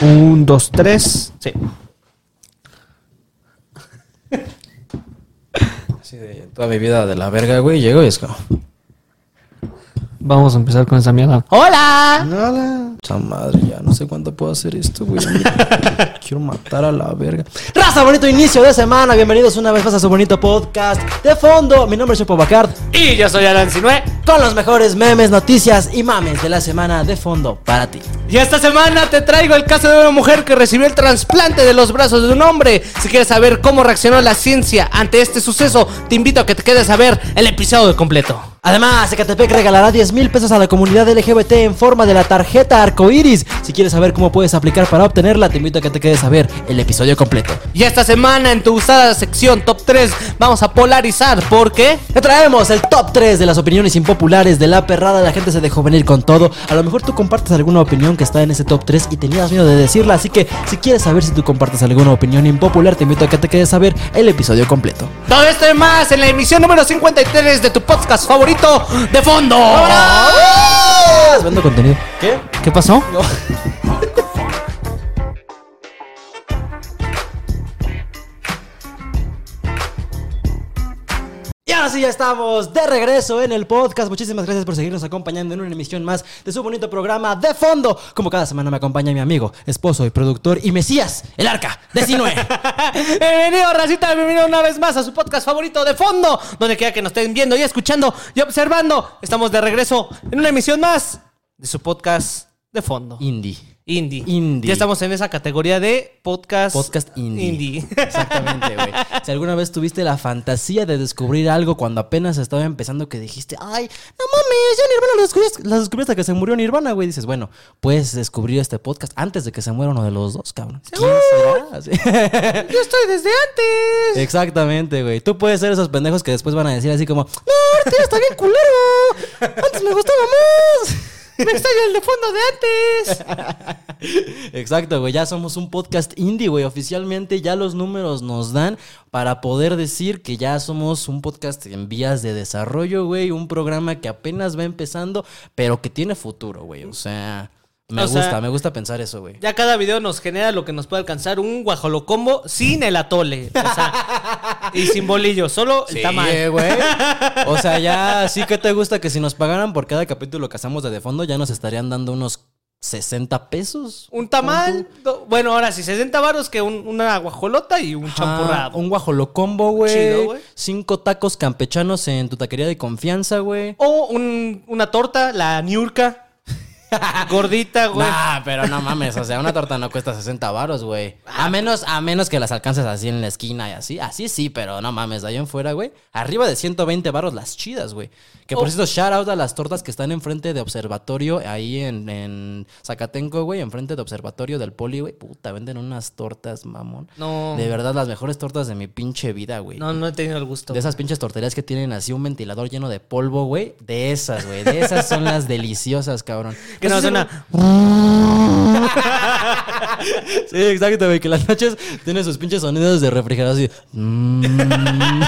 Un, dos, tres. Sí. Así de toda mi vida de la verga, güey, llego y es como... Vamos a empezar con esa mierda. ¡Hola! Esa madre, ya no sé cuánto puedo hacer esto, güey. Quiero matar a la verga. Raza, bonito inicio de semana. Bienvenidos una vez más a su bonito podcast. De fondo, mi nombre es Chepo Bacard. Y yo soy Alan Sinue. Con los mejores memes, noticias y mames de la semana de fondo para ti. Y esta semana te traigo el caso de una mujer que recibió el trasplante de los brazos de un hombre. Si quieres saber cómo reaccionó la ciencia ante este suceso, te invito a que te quedes a ver el episodio completo. Además, Ecatepec regalará 10 mil pesos a la comunidad LGBT en forma de la tarjeta arcoiris. Si quieres saber cómo puedes aplicar para obtenerla, te invito a que te quedes a ver el episodio completo. Y esta semana en tu usada sección top 3 vamos a polarizar porque Te traemos el top 3 de las opiniones impopulares de la perrada. La gente se dejó venir con todo. A lo mejor tú compartes alguna opinión que está en ese top 3 y tenías miedo de decirla. Así que si quieres saber si tú compartes alguna opinión impopular, te invito a que te quedes a ver el episodio completo. todo esto y más en la emisión número 53 de tu podcast favorito de fondo. Viendo contenido. ¿Qué? ¿Qué pasó? Y ahora sí ya estamos de regreso en el podcast. Muchísimas gracias por seguirnos acompañando en una emisión más de su bonito programa de fondo. Como cada semana me acompaña mi amigo, esposo y productor y Mesías, el arca de Sinue. Bienvenido, racita, bienvenido una vez más a su podcast favorito de fondo, donde quiera que nos estén viendo y escuchando y observando. Estamos de regreso en una emisión más de su podcast de fondo. Indie. Indie. Indie. Ya estamos en esa categoría de podcast. Podcast indie. Indie. Exactamente, güey. Si alguna vez tuviste la fantasía de descubrir algo cuando apenas estaba empezando que dijiste, ay, no mames, ya Nirvana lo descubriste, la descubrí hasta que se murió Nirvana, güey. Dices, bueno, puedes descubrir este podcast antes de que se muera uno de los dos, cabrón. ¿Quién será? Sí. Yo estoy desde antes. Exactamente, güey. Tú puedes ser esos pendejos que después van a decir así como, no, ahorita está bien culero. Antes me gustaba más. Me extraño el de fondo de antes. Exacto, güey. Ya somos un podcast indie, güey. Oficialmente ya los números nos dan para poder decir que ya somos un podcast en vías de desarrollo, güey. Un programa que apenas va empezando, pero que tiene futuro, güey. O sea, me O gusta, sea, me gusta pensar eso, güey. Ya cada video nos genera lo que nos puede alcanzar un guajolocombo sin el atole. O sea, y sin bolillo, solo el tamal. Sí, güey. O sea, ya sí que te gusta que si nos pagaran por cada capítulo que hacemos de de fondo, ya nos estarían dando unos 60 pesos. Un tamal, do- bueno, ahora sí, 60 varos que un- una guajolota y un champurrado. Un guajolocombo, güey. Chido, güey. Cinco tacos campechanos en tu taquería de confianza, güey. O un- una torta, la niurca. Gordita, güey. Nah, pero no mames, o sea, una torta no cuesta 60 varos, güey. A menos, a menos que las alcances así en la esquina y así. Así sí, pero no mames, de ahí en fuera, güey. Arriba de 120 varos las chidas, güey. Que por Oh. cierto, shout out a las tortas que están enfrente de observatorio, ahí en, en Zacatenco, güey, enfrente de observatorio del poli, güey. Puta, venden unas tortas, mamón. No. De verdad, las mejores tortas de mi pinche vida, güey. No, no he tenido el gusto. De esas pinches torterías que tienen así un ventilador lleno de polvo, güey. De esas, güey. De esas son las deliciosas, cabrón. Que no suena. Sí, exacto, güey. Que las noches tiene sus pinches sonidos de refrigerador así. Mm.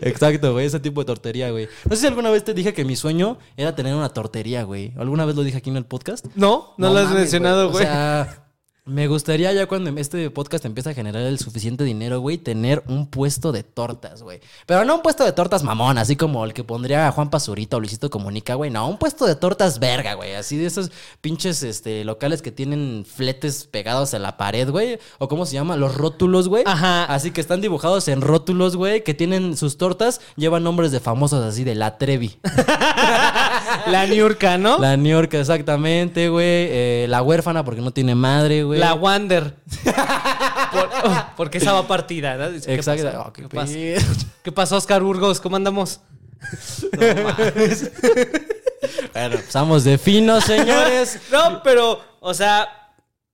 Exacto, güey. Ese tipo de tortería, güey. No sé si alguna vez te dije que mi sueño era tener una tortería, güey. ¿Alguna vez lo dije aquí en el podcast? No, no, lo has mames, mencionado, güey. O sea, me gustaría ya cuando este podcast empiece a generar el suficiente dinero, güey, tener un puesto de tortas, güey. Pero no un puesto de tortas mamón, así como el que pondría Juan Pazurita o Luisito Comunica, güey. No, un puesto de tortas verga, güey. Así de esos pinches este, locales que tienen fletes pegados a la pared, güey. O cómo se llama, los rótulos, güey. Ajá. Así que están dibujados en rótulos, güey, que tienen sus tortas, llevan nombres de famosos así de La Trevi. La niurca, ¿no? La, La York, exactamente, güey. Eh, la huérfana porque no tiene madre, güey. Wander. Por- oh, porque esa va partida, ¿no? ¿qué Exacto. pasó? Oh, qué ¿Qué pasó? pedo. ¿Qué pasó, Oscar Burgos? ¿Cómo andamos? Bueno, estamos de fino, señores. No, pero, o sea,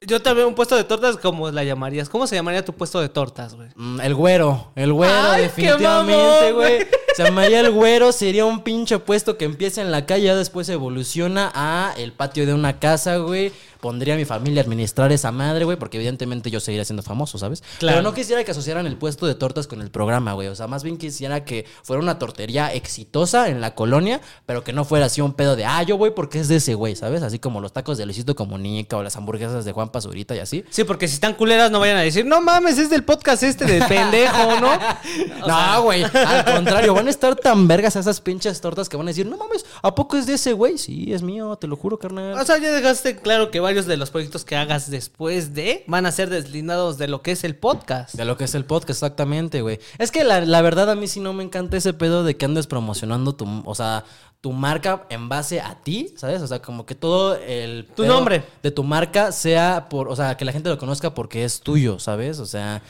yo también un puesto de tortas, ¿cómo la llamarías? ¿Cómo se llamaría tu puesto de tortas, güey? Mm, El güero, el güero, Ay, definitivamente, güey. Se llamaría el güero, sería un pinche puesto que empieza en la calle, ya después evoluciona a el patio de una casa, güey. Pondría a mi familia a administrar esa madre, güey, porque evidentemente yo seguiría siendo famoso, ¿sabes? Claro. Pero no quisiera que asociaran el puesto de tortas con el programa, güey. O sea, más bien quisiera que fuera una tortería exitosa en la colonia, pero que no fuera así un pedo de, ah, yo voy porque es de ese güey, ¿sabes? Así como los tacos de Luisito Comunica o las hamburguesas de Juan Pazurita y así. Sí, porque si están culeras no vayan a decir, no mames, es del podcast este de pendejo, ¿no? no, güey. Al contrario, van a estar tan vergas esas pinches tortas que van a decir, no mames, ¿a poco es de ese güey? Sí, es mío, te lo juro, carnal. O sea, ya dejaste claro que varios de los proyectos que hagas después de van a ser deslindados de lo que es el podcast. De lo que es el podcast, exactamente, güey. Es que la, la verdad a mí sí no me encanta ese pedo de que andes promocionando tu, o sea, tu marca en base a ti, ¿sabes? O sea, como que todo el... Tu nombre. De tu marca sea por, o sea, que la gente lo conozca porque es tuyo, ¿sabes? O sea,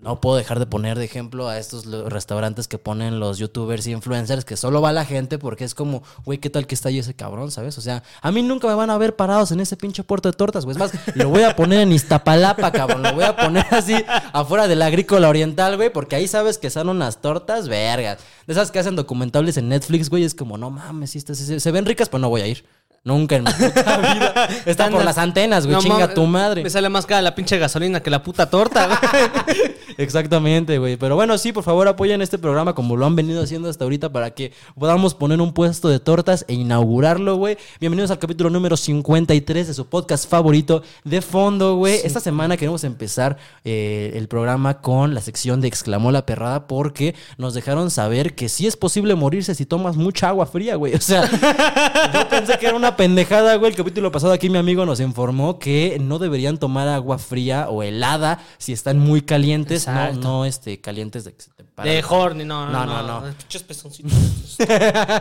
no puedo dejar de poner de ejemplo a estos restaurantes que ponen los youtubers y influencers que solo va la gente porque es como, güey, ¿qué tal que está ahí ese cabrón, ¿sabes? O sea, a mí nunca me van a ver parados en ese pinche puerto de tortas, güey. Es más, lo voy a poner en Iztapalapa, cabrón. Lo voy a poner así afuera del agrícola oriental, güey, porque ahí sabes que son unas tortas vergas. De esas que hacen documentales en Netflix, güey, es como, no mames, sí, estas- se, ven ricas, pero no voy a ir. Nunca en mi puta vida. Están por las antenas, güey. No Chinga tu madre. Me sale más cara la pinche gasolina que la puta torta, güey. Exactamente, güey. Pero bueno, sí, por favor apoyen este programa como lo han venido haciendo hasta ahorita para que podamos poner un puesto de tortas e inaugurarlo, güey. Bienvenidos al capítulo número 53 de su podcast favorito de fondo, güey. Esta semana queremos empezar eh, el programa con la sección de Exclamó la Perrada porque nos dejaron saber que sí es posible morirse si tomas mucha agua fría, güey. O sea, yo pensé que era una pendejada, güey. El capítulo pasado aquí mi amigo nos informó que no deberían tomar agua fría o helada si están muy calientes. No, Exacto. no, este, calientes de De horny, no, no, No, no. no, no. Pinches pezoncitos.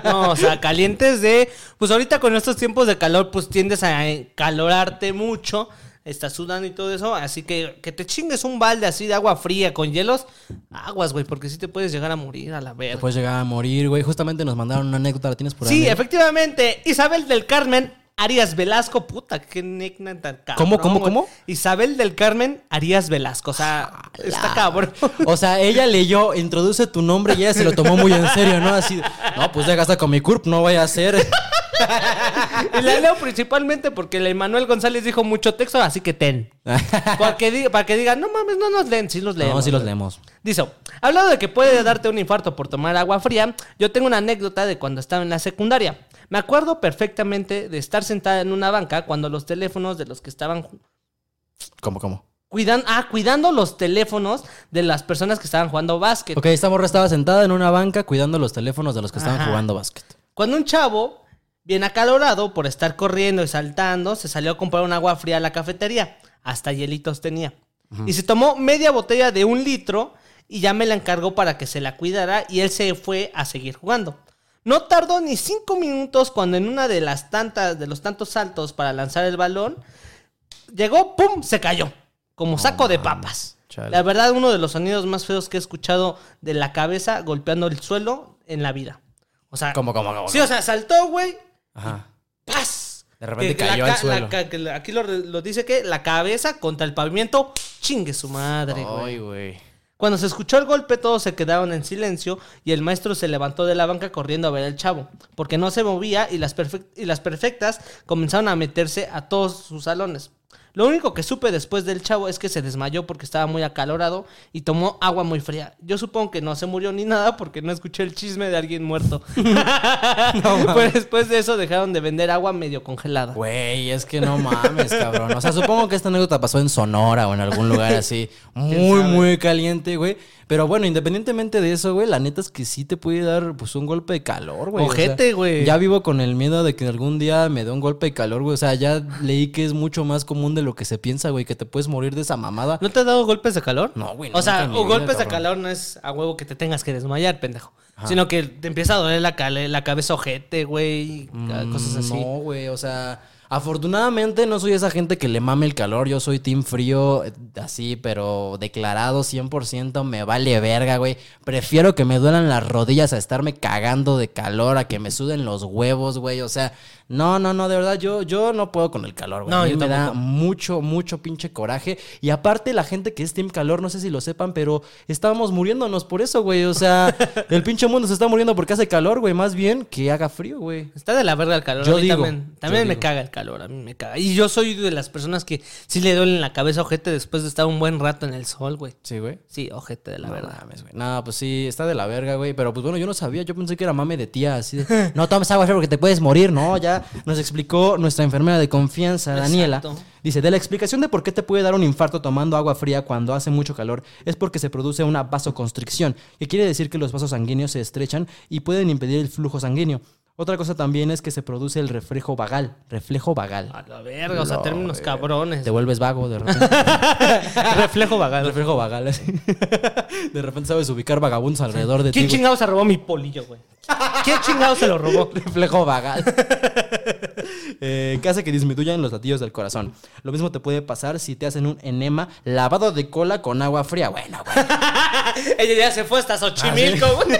No, o sea, calientes de. Pues ahorita con estos tiempos de calor, pues tiendes a calorarte mucho. Estás sudando y todo eso. Así que que te chingues un balde así de agua fría con hielos. Aguas, güey, porque sí te puedes llegar a morir a la Te verga. puedes llegar a morir, güey. Justamente nos mandaron una anécdota, ¿la tienes por ahí? Sí, efectivamente. Isabel del Carmen Arias Velasco, puta, qué nickname tan cabrón. ¿Cómo, cómo, cómo? Isabel del Carmen Arias Velasco. O sea, está cabrón. O sea, ella leyó, introduce tu nombre y ella se lo tomó muy en serio, ¿no? Así, no, pues ya gasta con mi curp, no vaya a ser. Y la leo principalmente porque el Emanuel González dijo mucho texto, así que ten. Porque diga, para que digan, no mames, no nos leen, sí los leemos. no, sí los leemos. Dice, hablando de que puede darte un infarto por tomar agua fría, yo tengo una anécdota de cuando estaba en la secundaria. Me acuerdo perfectamente de estar sentada en una banca cuando los teléfonos de los que estaban ¿Cómo, cómo? cuidan, ah, cuidando los teléfonos de las personas que estaban jugando básquet. Ok, esta morra estaba sentada en una banca cuidando los teléfonos de los que estaban Ajá. jugando básquet. Cuando un chavo, bien acalorado por estar corriendo y saltando, se salió a comprar un agua fría a la cafetería. Hasta hielitos tenía. Y se tomó media botella de un litro y ya me la encargó para que se la cuidara y él se fue a seguir jugando. No tardó ni cinco minutos cuando en una de las tantas, de los tantos saltos para lanzar el balón, llegó, ¡pum! se cayó. Como saco de papas. Chale. La verdad, uno de los sonidos más feos que he escuchado de la cabeza golpeando el suelo en la vida. O sea, ¿Cómo, cómo, cómo? Sí, o sea, saltó, güey. Ajá. ¡Paz! De repente Que la cayó al ca- suelo. la que la- aquí lo, lo dice que la cabeza contra el pavimento, chingue su madre, güey. Ay, güey. Cuando se escuchó el golpe, todos se quedaron en silencio y el maestro se levantó de la banca corriendo a ver al chavo, porque no se movía y las, y las perfectas comenzaron a meterse a todos sus salones. Lo único que supe después del chavo es que se desmayó porque estaba muy acalorado y tomó agua muy fría. Yo supongo que no se murió ni nada porque no escuché el chisme de alguien muerto. pues después de eso dejaron de vender agua medio congelada. Güey, es que no mames, cabrón. O sea, supongo que esta anécdota pasó en Sonora o en algún lugar así, muy, muy caliente, güey. Pero bueno, independientemente de eso, güey, la neta es que sí te puede dar, pues, un golpe de calor, güey. O sea, Ojete, güey. Ya vivo con el miedo de que algún día me dé un golpe de calor, güey. O sea, ya leí que es mucho más común de lo que se piensa, güey, que te puedes morir de esa mamada. ¿No te has dado golpes de calor? No, güey, O sea, o golpes de calor no es a huevo que te tengas que desmayar, pendejo. Sino que te empieza a doler la, la cabeza ojete, güey, y cosas así. Mm, No, güey, o sea, afortunadamente no soy esa gente que le mame el calor. Yo soy team frío, eh, así, pero declarado 100%, me vale verga, güey. Prefiero que me duelan las rodillas a estarme cagando de calor, a que me suden los huevos, güey. O sea, no, no, no, de verdad, yo, yo no puedo con el calor, güey. No, a mí yo me da mucho, mucho pinche coraje. Y aparte, la gente que es team calor, no sé si lo sepan, pero estábamos muriéndonos por eso, güey. O sea, el pinche mundo se está muriendo porque hace calor, güey. Más bien que haga frío, güey. Está de la verga el calor. Yo a mí digo, también, también yo me digo. caga el calor. Calor, a mí me caga. Y yo soy de las personas que sí le duelen la cabeza ojete después de estar un buen rato en el sol, güey. Sí, güey. Sí, ojete de la No verdad. mames, güey. No, pues sí, está de la verga, güey. Pero pues bueno, yo no sabía. Yo pensé que era mame de tía, así de. No tomes agua fría porque te puedes morir, ¿no? Ya nos explicó nuestra enfermera de confianza, Daniela. Exacto. Dice: De la explicación de por qué te puede dar un infarto tomando agua fría cuando hace mucho calor es porque se produce una vasoconstricción, que quiere decir que los vasos sanguíneos se estrechan y pueden impedir el flujo sanguíneo. Otra cosa también es que se produce el reflejo vagal. Reflejo vagal. A la verga, o sea, No, términos cabrones. Te vuelves vago de repente. Reflejo vagal. reflejo vagal, así. De repente sabes ubicar vagabundos alrededor de ti. ¿Quién chingado se robó mi polillo, güey? ¿Quién chingado se lo robó? Reflejo vagal. Eh, que hace que disminuyan los latidos del corazón. Lo mismo te puede pasar si te hacen un enema lavado de cola con agua fría. Bueno, güey. Ella ya se fue hasta Xochimilco, güey.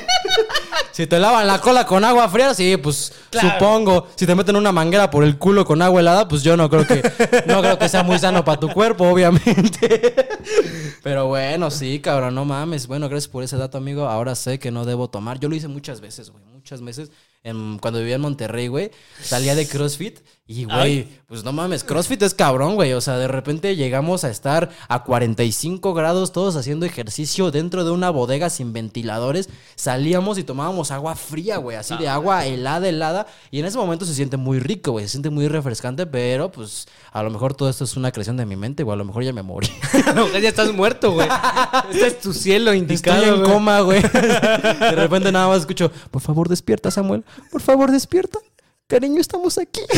Si te lavan la cola con agua fría, sí, pues Claro. supongo. Si te meten una manguera por el culo con agua helada, pues yo no creo que no creo que sea muy sano para tu cuerpo, obviamente. Pero bueno, sí, cabrón, no mames. Bueno, gracias por ese dato, amigo. Ahora sé que no debo tomar. Yo lo hice muchas veces, güey, muchas veces. En- cuando vivía en Monterrey, güey, salía de CrossFit y, güey, pues no mames, CrossFit es cabrón, güey. O sea, de repente llegamos a estar a 45 grados todos haciendo ejercicio dentro de una bodega sin ventiladores. Salíamos y tomábamos agua fría, güey, así de agua helada, helada. Y en ese momento se siente muy rico, güey, se siente muy refrescante, pero pues a lo mejor todo esto es una creación de mi mente, o a lo mejor ya me morí. A lo mejor ya estás muerto, güey. Este es tu cielo indicado, Estoy en güey. coma, güey. De repente nada más escucho, por favor despierta, Samuel. Por favor despierta. Cariño, estamos aquí.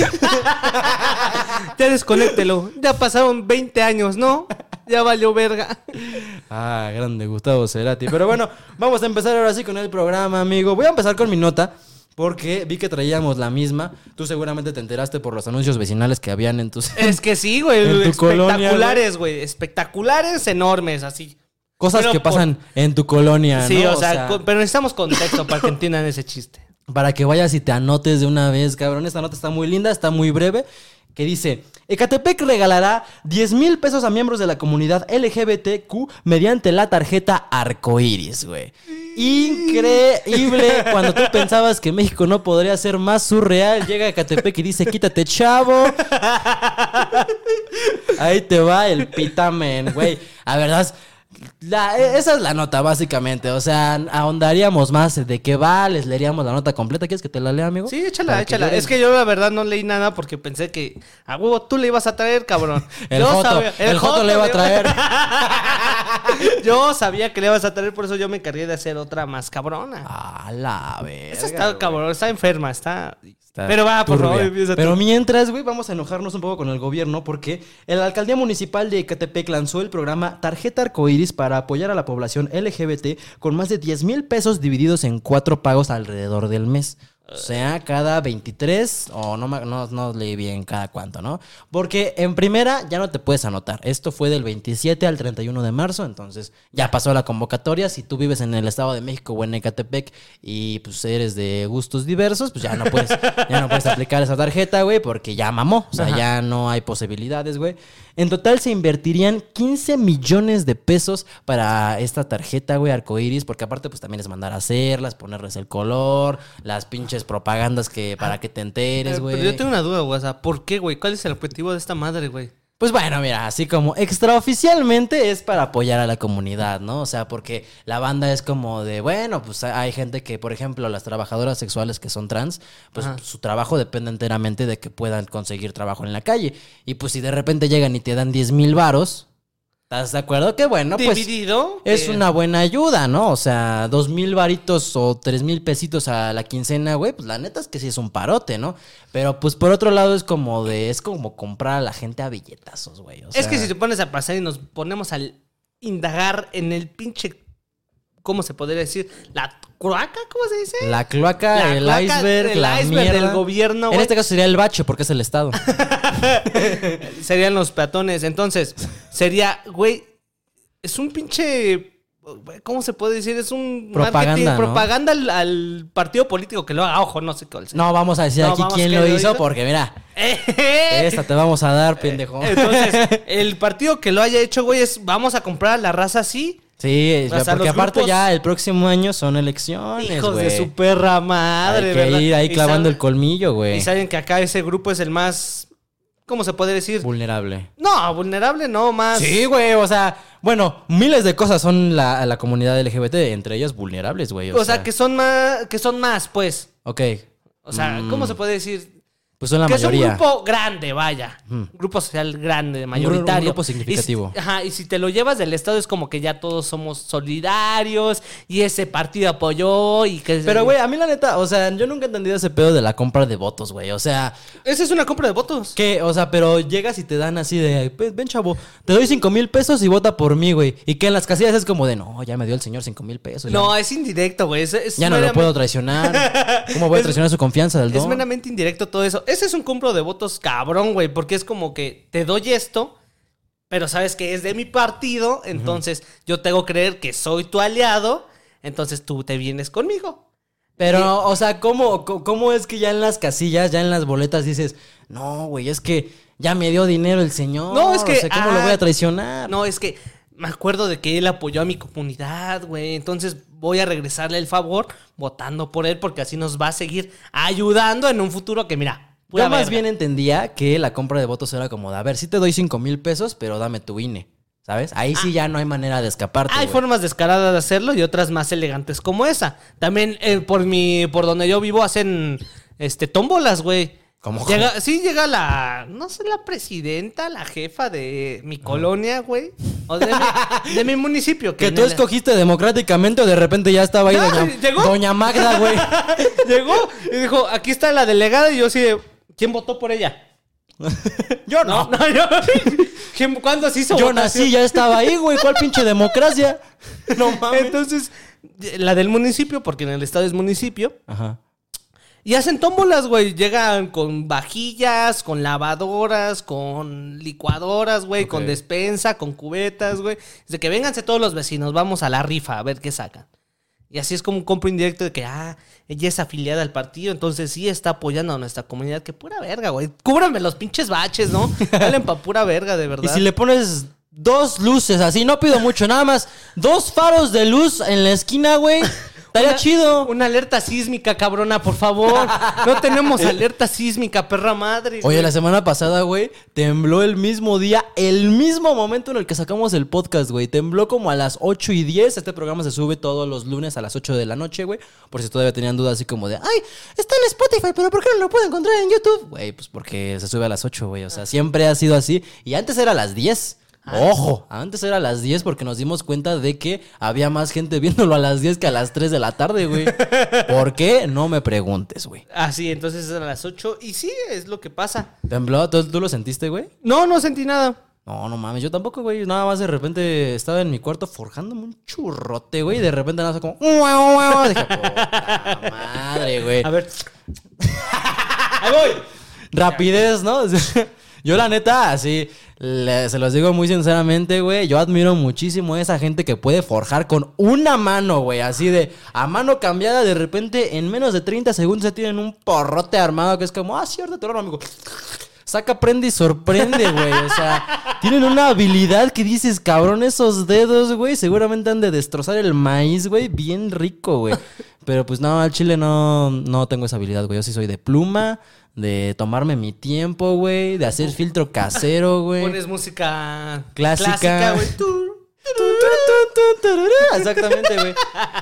Ya desconéctelo. Ya pasaron 20 años, ¿no? Ya valió verga. Ah, grande Gustavo Cerati. Pero bueno, vamos a empezar ahora sí con el programa, amigo. Voy a empezar con mi nota. Porque vi que traíamos la misma. Tú seguramente te enteraste por los anuncios vecinales que habían en tus... Es que sí, güey. En tu colonia, Espectaculares, güey. Espectaculares, enormes, así. Cosas Pero que por- pasan en tu colonia, Sí, ¿no? o sea, con- pero necesitamos contexto para que entiendan ese chiste. Para que vayas y te anotes de una vez, cabrón. Esta nota está muy linda, está muy breve. Que dice: Ecatepec regalará 10 mil pesos a miembros de la comunidad LGBTQ mediante la tarjeta arcoíris, güey. Increíble. Cuando tú pensabas que México no podría ser más surreal, llega Ecatepec y dice: Quítate, chavo. Ahí te va el pitamen, güey. A verdad. La- esa es la nota, básicamente. O sea, ahondaríamos más de qué va, les leeríamos la nota completa. ¿Quieres que te la lea, amigo? Sí, échala, Para échala. Es que yo la verdad no leí nada porque pensé que a huevo tú le ibas a traer, cabrón. El Yo Joto, sabía- el Joto le iba a traer. yo sabía que le ibas a traer, por eso yo me encargué de hacer otra más cabrona. A la verga. Esa está güey. cabrón, está enferma, está. Está Pero va, por turbia. favor. Pero mientras, güey, vamos a enojarnos un poco con el gobierno porque la alcaldía municipal de Ecatepec lanzó el programa Tarjeta Arcoíris para apoyar a la población LGBT con más de 10 mil pesos divididos en cuatro pagos alrededor del mes. O sea, cada 23, o no, no, no leí bien cada cuánto, ¿no? Porque en primera ya no te puedes anotar. Esto fue del 27 al 31 de marzo, entonces ya pasó la convocatoria. Si tú vives en el Estado de México o en Ecatepec y pues eres de gustos diversos, pues ya no puedes, ya no puedes aplicar esa tarjeta, güey, porque ya mamó. O sea, ya no hay posibilidades, güey. En total se invertirían 15 millones de pesos para esta tarjeta, güey, arcoiris, porque aparte, pues también es mandar a hacerlas, ponerles el color, las pinches propagandas que para que te enteres, Eh, güey. Pero yo tengo una duda, güey. O sea, ¿por qué, güey? ¿Cuál es el objetivo de esta madre, güey? Pues bueno, mira, así como extraoficialmente es para apoyar a la comunidad, ¿no? O sea, porque la banda es como de, bueno, pues hay gente que, por ejemplo, las trabajadoras sexuales que son trans, pues Ajá. su trabajo depende enteramente de que puedan conseguir trabajo en la calle. Y pues si de repente llegan y te dan 10 mil varos, ¿estás de acuerdo? Que bueno, pues... Dividido. Es eh, una buena ayuda, ¿no? O sea, dos mil varitos o tres mil pesitos a la quincena, güey, pues la neta es que sí es un parote, ¿no? Pero pues por otro lado es como de, es como comprar a la gente a billetazos, güey. o Es que sea, si te pones a pasar y nos ponemos al indagar en el pinche. ¿Cómo se podría decir? ¿La cloaca? ¿Cómo se dice? La cloaca, La el cloaca, iceberg, el la iceberg mierda. del gobierno, En este caso sería el bache porque es el Estado. Serían los peatones. Entonces, sería, güey, es un pinche. ¿Cómo se puede decir? Es un Propaganda, propaganda al, al partido político que lo haga. Ojo, no sé cuál sea. No vamos a decir No, aquí quién ¿quién lo lo hizo hizo? porque mira, Eh, esta te vamos a dar, pendejo. Entonces, el partido que lo haya hecho, güey, es vamos a comprar a la raza así. Sí, sea, porque aparte grupos- ya el próximo año son elecciones, Hijos de su perra madre, Hay que ¿verdad? ir ahí clavando saben- el colmillo, güey. Y saben que acá ese grupo es el más ¿cómo se puede decir? Vulnerable. No, vulnerable no, más. Sí, güey, o sea, bueno, miles de cosas son la, la comunidad LGBT, entre ellas vulnerables, güey. O, sea, que son más, que son más, pues. Ok, O sea, ¿cómo se puede decir? Pues son la que mayoría. es un grupo grande, vaya. Grupo social grande, mayoritario. grupo significativo. Y si- ajá, y si te lo llevas del Estado es como que ya todos somos solidarios y ese partido apoyó y que... Pero, güey, a mí la neta, o sea, yo nunca he entendido ese pedo de la compra de votos, güey. O sea, Esa es una compra de votos. que, o sea, pero llegas y te dan así de, "Pues, ven chavo, te doy cinco mil pesos y vota por mí, güey. Y que en las casillas es como de, no, ya me dio el señor cinco mil pesos. ya No, es indirecto, güey. Es, es Ya no lo puedo traicionar. ¿Cómo voy a Es- traicionar su confianza del Es don? meramente indirecto todo eso. Ese es un compro de votos cabrón, güey, porque es como que te doy esto, pero sabes que es de mi partido, entonces yo tengo que creer que soy tu aliado, entonces tú te vienes conmigo. Pero, o sea, ¿cómo, ¿cómo es que ya en las casillas, ya en las boletas dices, no, güey, es que ya me dio dinero el señor? No, es que, O sea, ¿cómo lo ah, voy a traicionar? No, es que me acuerdo de que él apoyó a mi comunidad, güey, entonces voy a regresarle el favor votando por él porque así nos va a seguir ayudando en un futuro que mira. Pura Yo más verga. bien entendía que la compra de votos era como de, a ver, sí te doy cinco mil pesos, pero dame tu INE. ¿Sabes? Ahí sí ya no hay manera de escaparte. Ah. Hay güey. formas descaradas de hacerlo y otras más elegantes como esa. También eh, por mi, por donde yo vivo hacen este tómbolas, güey. ¿Cómo? Llega, sí llega la, no sé, la presidenta, la jefa de mi colonia, güey. O de mi, de mi municipio. Que tú el- escogiste democráticamente o de repente ya estaba ahí No, doña, llegó. doña Magda, güey. Llegó y dijo, aquí está la delegada y yo así de, ¿quién votó por ella? Yo No, no, yo. ¿Quién- ¿Cuándo se hizo Yo votación? nací, ya estaba ahí, güey. ¿Cuál pinche democracia? No mames. Entonces, la del municipio, porque en el estado es municipio, Ajá. Y hacen tómbolas, güey. Llegan con vajillas, con lavadoras, con licuadoras, güey, con despensa, con cubetas, güey. Dice que vénganse todos los vecinos, vamos a la rifa a ver qué sacan. Y así es como un compro indirecto de que, ah, ella es afiliada al partido, entonces sí está apoyando a nuestra comunidad. Que pura verga, güey. Cúbrame los pinches baches, ¿no? Valen pa' pura verga, de Y verdad. si le pones dos luces así, no pido mucho, nada más dos faros de luz en la esquina, güey. Estaría chido. Una alerta sísmica, cabrona, por favor. No tenemos alerta sísmica, perra madre. Oye, güey. la semana pasada, güey, tembló el mismo día, el mismo momento en el que sacamos el podcast, güey. Tembló como a las 8 y 10. Este programa se sube todos los lunes a las 8 de la noche, güey. Por si todavía tenían dudas así como de, ay, está en Spotify, pero ¿por qué no lo puedo encontrar en YouTube? Güey, pues porque se sube a las 8, güey. O sea, siempre ha sido así. Y antes era a las 10. Ojo, antes era a las 10 porque nos dimos cuenta de que había más gente viéndolo a las 10 que a las 3 de la tarde, güey. ¿Por qué? No me preguntes, güey. Así, entonces es a las 8. Y sí, es lo que pasa. ¿Tembló? ¿Tú, tú lo sentiste, güey? No, no sentí nada. No, no mames, yo tampoco, güey. Nada más de repente estaba en mi cuarto forjándome un churrote, güey. Y de repente nada más como. Dije, puta madre, güey. A ver. Ahí voy. Rapidez, ¿no? Yo, la neta, así, le- se los digo muy sinceramente, güey. Yo admiro muchísimo a esa gente que puede forjar con una mano, güey. Así de a mano cambiada, de repente en menos de 30 segundos se tienen un porrote armado que es como, ah, ahorita te lo amigo. Saca, prende y sorprende, güey. O sea, tienen una habilidad que dices, cabrón, esos dedos, güey, seguramente han de destrozar el maíz, güey, bien rico, güey. Pero pues no, al chile no, no tengo esa habilidad, güey. Yo sí soy de pluma, de tomarme mi tiempo, güey, de hacer filtro casero, güey. Pones música Clásica. güey. Exactamente, güey.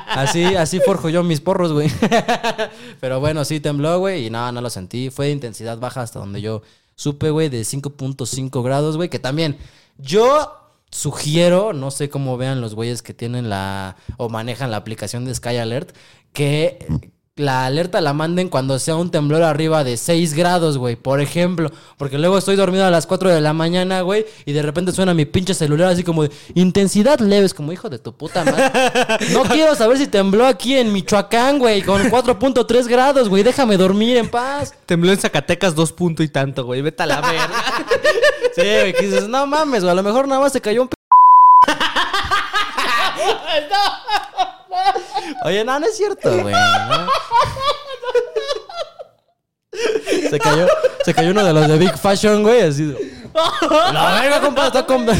Así, así forjo yo mis porros, güey. Pero bueno, sí tembló, güey, y no, no lo sentí. Fue de intensidad baja hasta donde yo supe, güey, de 5.5 grados, güey, que también yo sugiero, no sé cómo vean los güeyes que tienen la o manejan la aplicación de Sky Alert, que la alerta la manden cuando sea un temblor arriba de 6 grados, güey, por ejemplo. Porque luego estoy dormido a las 4 de la mañana, güey, y de repente suena mi pinche celular así como de intensidad leve. Es como, hijo de tu puta madre. No quiero saber si tembló aquí en Michoacán, güey, con 4.3 grados, güey. Déjame dormir en paz. Tembló en Zacatecas dos puntos y tanto, güey. Vete a la verga. Sí, güey, que dices, no mames, güey, a lo mejor nada más se cayó un p... Oye, no, no es cierto, güey. no. Se cayó, se cayó uno de los de Big Fashion, güey, así. La verga, compa, está con... Oye,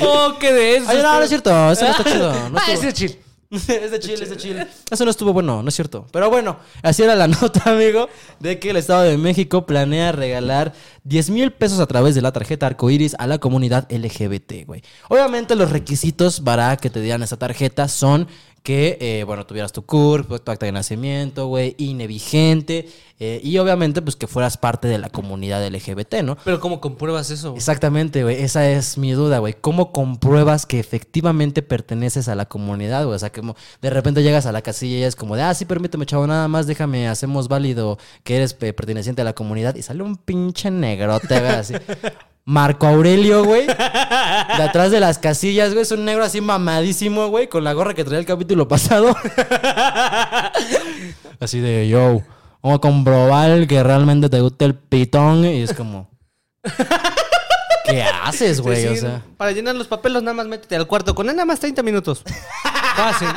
oh, qué de eso. no, no es cierto, eso no está chido. No ah, estuvo, ese es chill. es de Chile, es de Chile. Eso no estuvo bueno, no es cierto. Pero bueno, así era la nota, amigo, de que el Estado de México planea regalar 10 mil pesos a través de la tarjeta arcoíris a la comunidad LGBT, güey. Obviamente los requisitos para que te dieran esa tarjeta son que, eh, bueno, tuvieras tu CURP, tu acta de nacimiento, güey, INE vigente, eh, y obviamente, pues que fueras parte de la comunidad LGBT, ¿no? Pero ¿cómo compruebas eso? güey? Exactamente, güey. Esa es mi duda, güey. ¿Cómo compruebas que efectivamente perteneces a la comunidad, güey? O sea, que de repente llegas a la casilla y es como de, ah, sí, permíteme, chavo, nada más déjame, hacemos válido que eres eh, perteneciente a la comunidad. Y sale un pinche negrote, güey, así. Marco Aurelio, güey. De atrás de las casillas, güey. Es un negro así mamadísimo, güey. Con la gorra que traía el capítulo pasado. Así de, yo, vamos a comprobar que realmente te gusta el pitón. Y es como... ¿Qué haces, güey? Sí, o sea... Para llenar los papeles, nada más métete al cuarto con él, nada más 30 minutos. Fácil.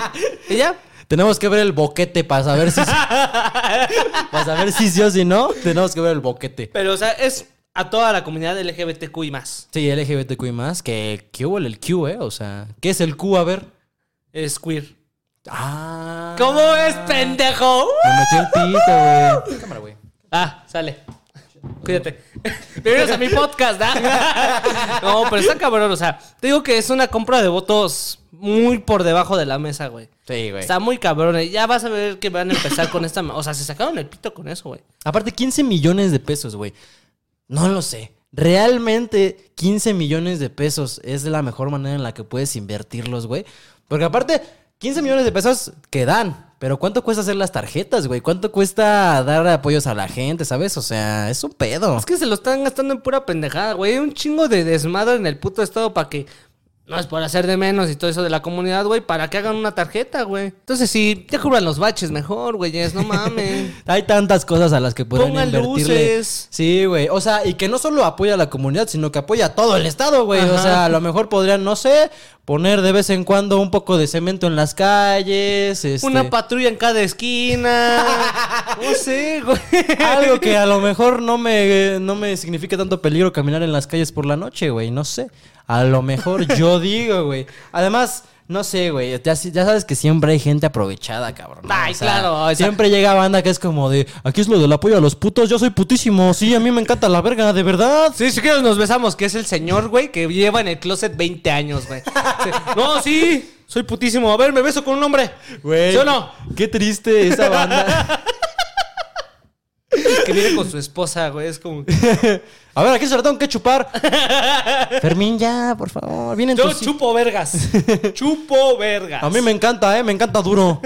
¿Y ya? Tenemos que ver el boquete para saber si... para saber si sí o si no. Tenemos que ver el boquete. Pero, o sea, es a toda la comunidad LGBTQ y más. Sí, LGBTQ y más. Que, ¿Qué hubo el Q, eh? O sea, ¿qué es el Q? A ver. Es queer. Ah. ¿Cómo es, pendejo? Me metió el pito, güey. Cámara, güey. Ah, sale. Cuídate. Bienvenidos a mi podcast, ¿ah? No, pero está cabrón, o sea, te digo que es una compra de votos muy por debajo de la mesa, güey. Sí, güey. Está muy cabrón. y Ya vas a ver que van a empezar con esta. O sea, se sacaron el pito con eso, güey. Aparte, 15 millones de pesos, güey. No lo sé. Realmente, 15 millones de pesos es la mejor manera en la que puedes invertirlos, güey. Porque aparte, 15 millones de pesos que dan. Pero ¿cuánto cuesta hacer las tarjetas, güey? ¿Cuánto cuesta dar apoyos a la gente, sabes? O sea, es un pedo. Es que se lo están gastando en pura pendejada, güey. Un chingo de desmadre en el puto estado para que. No es por hacer de menos y todo eso de la comunidad, güey, para que hagan una tarjeta, güey. Entonces, sí, ya cubran los baches mejor, güey, es no mames. Hay tantas cosas a las que pueden Pongan invertirle. luces. Sí, güey. O sea, y que no solo apoya a la comunidad, sino que apoya a todo el estado, güey. O Ajá. sea, a lo mejor podrían, no sé, poner de vez en cuando un poco de cemento en las calles. Este, Una patrulla en cada esquina. no sé, güey. Algo que a lo mejor no me, no me significa tanto peligro caminar en las calles por la noche, güey. No sé. A lo mejor yo digo, güey. Además, no sé, güey. Ya, ya sabes que siempre hay gente aprovechada, cabrón. ¿no? Ay, claro, o sea- siempre llega banda que es como de, aquí es lo del apoyo a los putos, yo soy putísimo. Sí, a mí me encanta la verga, de verdad. Sí, si quieres nos besamos, que es el señor, güey, que lleva en el closet 20 años, güey. Sí. No, sí, soy putísimo. A ver, me beso con un hombre. Güey. ¿Sí o no? Qué triste esa banda. Que viene con su esposa, güey. Es como. a ver, aquí se lo tengo que chupar. Fermín, ya, por favor. Vienen Yo tus chupo vergas. chupo vergas. A mí me encanta, ¿eh? Me encanta duro.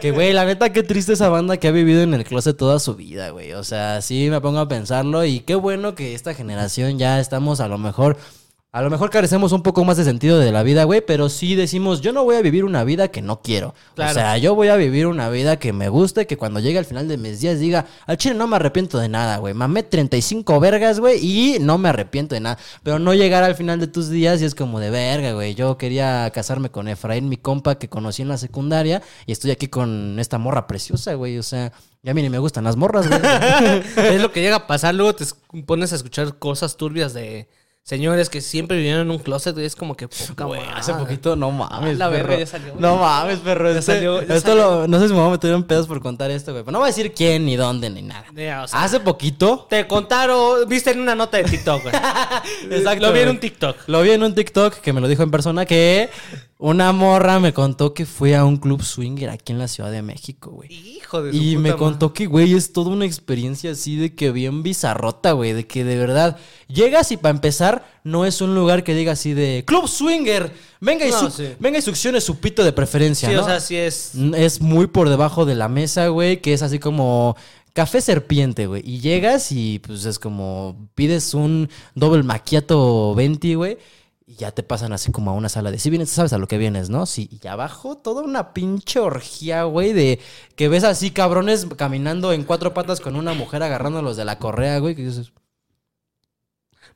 que, güey, la neta, qué triste esa banda que ha vivido en el closet toda su vida, güey. O sea, sí me pongo a pensarlo y qué bueno que esta generación ya estamos a lo mejor... A lo mejor carecemos un poco más de sentido de la vida, güey, pero sí decimos, yo no voy a vivir una vida que no quiero. Claro. O sea, yo voy a vivir una vida que me guste, que cuando llegue al final de mis días diga, al chile no me arrepiento de nada, güey. Mamé 35 vergas, güey, y no me arrepiento de nada. Pero no llegar al final de tus días y es como de verga, güey. Yo quería casarme con Efraín, mi compa que conocí en la secundaria, y estoy aquí con esta morra preciosa, güey. O sea, ya a mí ni me gustan las morras, güey. es lo que llega a pasar. Luego te es- pones a escuchar cosas turbias de señores que siempre vivieron en un closet. Es como que poca madre. hace poquito, no mames, La perro. ya salió. No mames, perro. Ya este- salió, ya esto salió. lo- no sé si me voy a meter en pedos por contar esto, güey. Pero no voy a decir quién, ni dónde, ni nada. Ya, o sea, Hace poquito, Te contaron, viste en una nota de TikTok, güey. Exacto, Lo vi en un TikTok. Lo vi en un TikTok que me lo dijo en persona que una morra me contó que fue a un club swinger aquí en la Ciudad de México, güey. Hijo de su Y puta me contó que, güey, es toda una experiencia así de que bien bizarrota, güey. De que de verdad llegas y para empezar no es un lugar que diga así de club swinger. Venga y, No, su- sí. venga y succione su pito de preferencia, Sí, ¿no? o sea, sí es. Es muy por debajo de la mesa, güey, que es así como café serpiente, güey. Y llegas y pues es como pides un doble macchiato 20, güey. Y ya te pasan así como a una sala de... Si vienes, sabes a lo que vienes, ¿no? Sí, y abajo toda una pinche orgía, güey, de que ves así cabrones caminando en cuatro patas con una mujer agarrándolos de la correa, güey, que dices...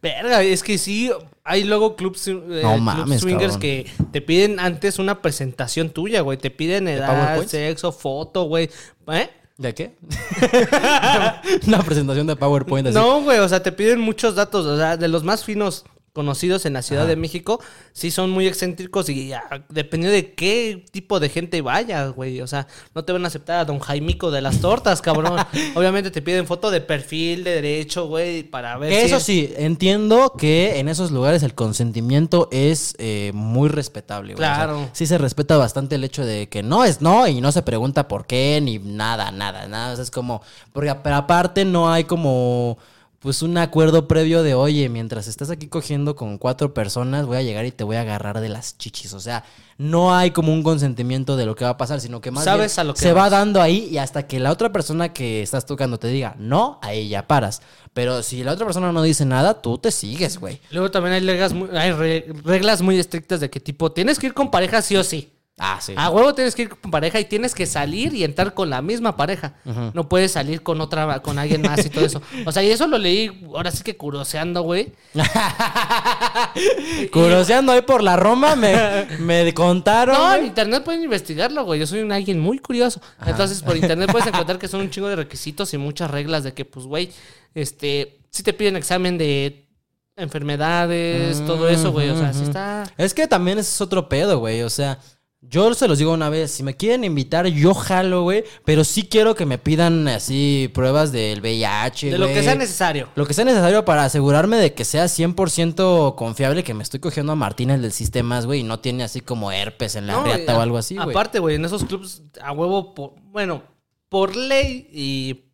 Verga, es que sí, hay luego clubs, eh, No swingers cabrón. que te piden antes una presentación tuya, güey. Te piden edad, sexo, foto, güey. ¿Eh? ¿De qué? una presentación de PowerPoint así. No, güey, o sea, te piden muchos datos, o sea, de los más finos conocidos en la Ciudad de México, sí son muy excéntricos y ah, dependiendo de qué tipo de gente vaya, güey. O sea, no te van a aceptar a don Jaimico de las tortas, cabrón. Obviamente te piden foto de perfil, de derecho, güey, para ver si Eso es- sí, entiendo que en esos lugares el consentimiento es eh, muy respetable. güey. O sea, Claro. sí se respeta bastante el hecho de que no es no y no se pregunta por qué ni nada, nada, nada. O sea, es como, porque pero aparte no hay como pues un acuerdo previo de, oye, mientras estás aquí cogiendo con cuatro personas, voy a llegar y te voy a agarrar de las chichis. O sea, no hay como un consentimiento de lo que va a pasar, sino que más Sabes bien a lo que se va dando ahí y hasta que la otra persona que estás tocando te diga no, ahí ya paras. Pero si la otra persona no dice nada, tú te sigues, güey. Luego también hay reglas muy, hay re- reglas muy estrictas de que tipo, tienes que ir con pareja sí o sí. Ah, sí. A huevo tienes que ir con pareja y tienes que salir y entrar con la misma pareja. No puedes salir con otra, con alguien más y todo eso. O sea, y eso lo leí ahora sí que curoseando, güey. Curoseando ahí por la Roma, me, me contaron. No, en internet pueden investigarlo, güey. Yo soy un alguien muy curioso. Entonces, por internet puedes encontrar que son un chingo de requisitos y muchas reglas de que, pues, güey, este, si te piden examen de enfermedades, todo eso, güey. O sea, sí está. Es que también ese es otro pedo, güey. O sea, yo se los digo una vez, si me quieren invitar, yo jalo, güey. Pero sí quiero que me pidan así pruebas del VIH, De lo que sea necesario. Lo que sea necesario para asegurarme de que sea 100% confiable que me estoy cogiendo a Martínez del Sistemas, güey, y no tiene así como herpes en la No, riata y o algo así, güey. Aparte, güey, en esos clubs, a huevo, por- bueno, por ley y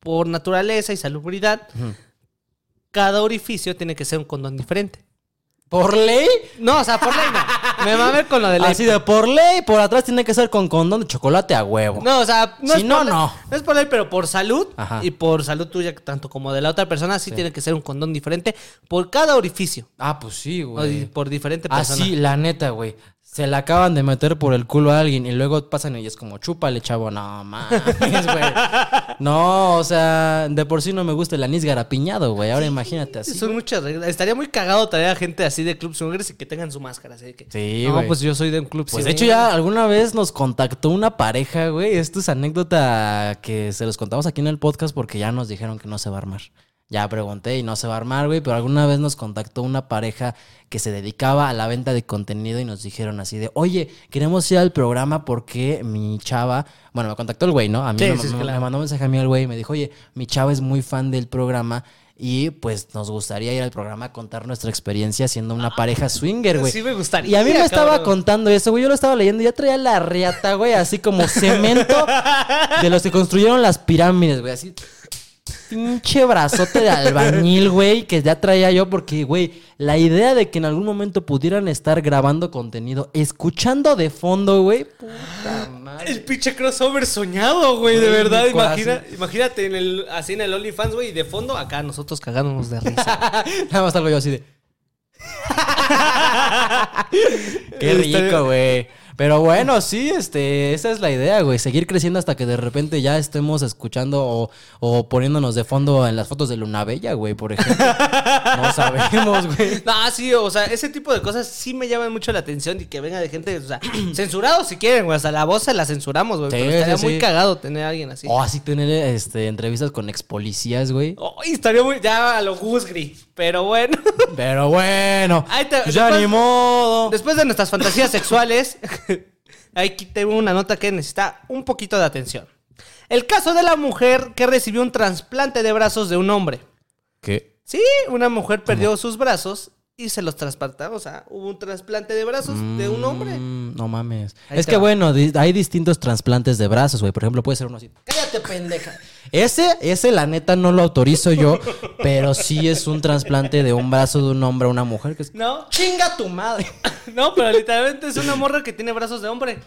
por naturaleza y salubridad, cada orificio tiene que ser un condón diferente. ¿Por ley? No, o sea, por ley no. Me va a ver con lo de ley. Así de por ley, por atrás tiene que ser con condón de chocolate a huevo. No, o sea, no Si es no, por ley- no. No es por ley, pero por salud Ajá. y por salud tuya, tanto como de la otra persona, sí, tiene que ser un condón diferente por cada orificio. Ah, pues sí, o güey. por diferente persona. Así, la neta, güey. Se la acaban de meter por el culo a alguien y luego pasan y es como, chúpale, chavo. No, mames, güey. No, o sea, de por sí no me gusta el anís garapiñado, güey. Ahora imagínate así. Son muchas reglas. Estaría muy cagado traer a gente así de club swingers y que tengan su máscara. Así que, Sí, no, pues yo soy de un club Pues de hecho ya alguna vez nos contactó una pareja, güey. Esto es anécdota que se los contamos aquí en el podcast porque ya nos dijeron que no se va a armar. Ya pregunté y no se va a armar, güey, pero alguna vez nos contactó una pareja que se dedicaba a la venta de contenido y nos dijeron así de, oye, queremos ir al programa porque mi chava, bueno, me contactó el güey, ¿no? A mí Sí, me, sí, me- claro. me mandó un mensaje a mí el güey y me dijo, oye, mi chava es muy fan del programa y pues nos gustaría ir al programa a contar nuestra experiencia siendo una pareja swinger, güey. Sí me gustaría, Y a mí me estaba contando eso, güey. Yo lo estaba leyendo y ya traía la riata, güey, así como cemento de los que construyeron las pirámides, güey. Así. Pinche brazote de albañil, güey, que ya traía yo porque, güey, la idea de que en algún momento pudieran estar grabando contenido, escuchando de fondo, güey. Puta madre. El pinche crossover soñado, güey, de verdad. Imagina, imagínate en el, así en el OnlyFans, güey, y de fondo acá nosotros cagándonos de risa. Nada más algo yo así de. Qué rico, güey. Pero bueno, sí, este, esa es la idea, güey. Seguir creciendo hasta que de repente ya estemos escuchando o, o poniéndonos de fondo en las fotos de Luna Bella, güey, por ejemplo. No sabemos, güey. No, sí, o sea, ese tipo de cosas sí me llaman mucho la atención y que venga de gente, o sea, censurado si quieren, güey, hasta la voz se la censuramos, güey. Sí, pero estaría sí, muy sí. cagado tener a alguien así. O así tener este, entrevistas con ex policías, güey. Ay, estaría muy, ya a lo Gusgri, pero bueno. Pero bueno, Ahí te- ya después- ni modo. Después de nuestras fantasías sexuales, aquí tengo una nota que necesita un poquito de atención. El caso de la mujer que recibió un trasplante de brazos de un hombre. ¿Qué? Sí, una mujer perdió sus brazos y se los trasplantaron. O sea, hubo un trasplante de brazos de un hombre. Mm, no mames. Ahí es que va. bueno, di- hay distintos trasplantes de brazos, güey. Por ejemplo, puede ser uno así. Cállate, pendeja. Ese, ese, la neta, no lo autorizo yo, pero sí es un trasplante de un brazo de un hombre a una mujer que es. No, ¡Chinga tu madre! no, pero literalmente es una morra que tiene brazos de hombre.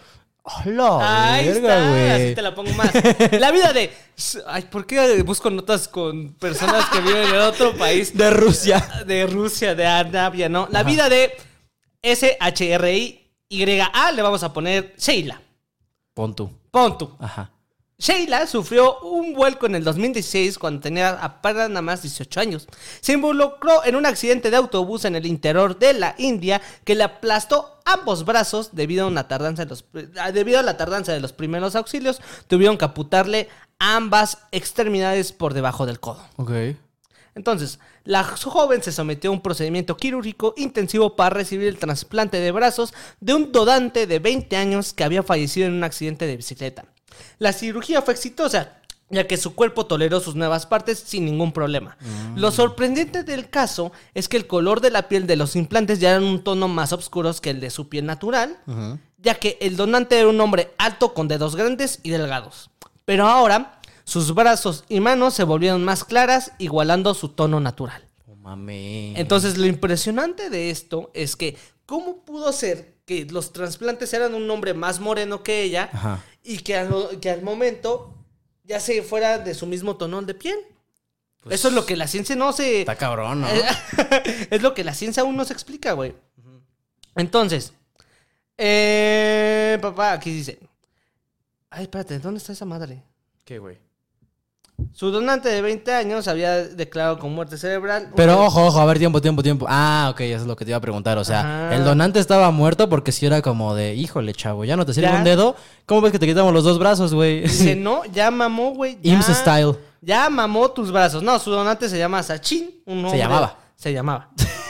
¡Hola! Ahí verga, está, güey! así te la pongo más. La vida de. Ay, ¿por qué busco notas con personas que viven en otro país? De Rusia. de Rusia, de Arabia, ¿no? La vida de S-H-R-I-Y-A le vamos a poner Sheila. Pon tú. Pon tú. Ajá. Sheila sufrió un vuelco en el 2016 cuando tenía apenas nada más 18 años. Se involucró en un accidente de autobús en el interior de la India que le aplastó ambos brazos debido a una tardanza de los ah, debido a la tardanza de los primeros auxilios. Tuvieron que amputarle ambas extremidades por debajo del codo. Ok. Entonces, la joven se sometió a un procedimiento quirúrgico intensivo para recibir el trasplante de brazos de un donante de 20 años que había fallecido en un accidente de bicicleta. La cirugía fue exitosa, ya que su cuerpo toleró sus nuevas partes sin ningún problema. Lo sorprendente del caso es que el color de la piel de los implantes ya eran un tono más oscuros que el de su piel natural, ya que el donante era un hombre alto con dedos grandes y delgados. Pero ahora, sus brazos y manos se volvieron más claras, igualando su tono natural. Mames. Entonces, lo impresionante de esto es que, ¿cómo pudo ser que los trasplantes eran un hombre más moreno que ella Ajá. y que al, que al momento ya se fuera de su mismo tono de piel? Eso es lo que la ciencia no se... Pues Está cabrón, ¿no? es lo que la ciencia aún no se explica, güey. Entonces, eh, papá, aquí dice... Ay, espérate, ¿dónde está esa madre? ¿Qué, güey? Su donante de 20 años había declarado con muerte cerebral. Pero ojo, ojo, a ver, tiempo, tiempo, tiempo. Ah, ok, eso es lo que te iba a preguntar. O sea, Ajá. el donante estaba muerto porque si era como de, híjole, chavo, ya no te sirve Ya. un dedo. ¿Cómo ves que te quitamos los dos brazos, güey? Dice, no, ya mamó, güey. IMSS style. Ya mamó tus brazos. No, su donante se llama Sachin. Un hombre- llamaba. Se llamaba.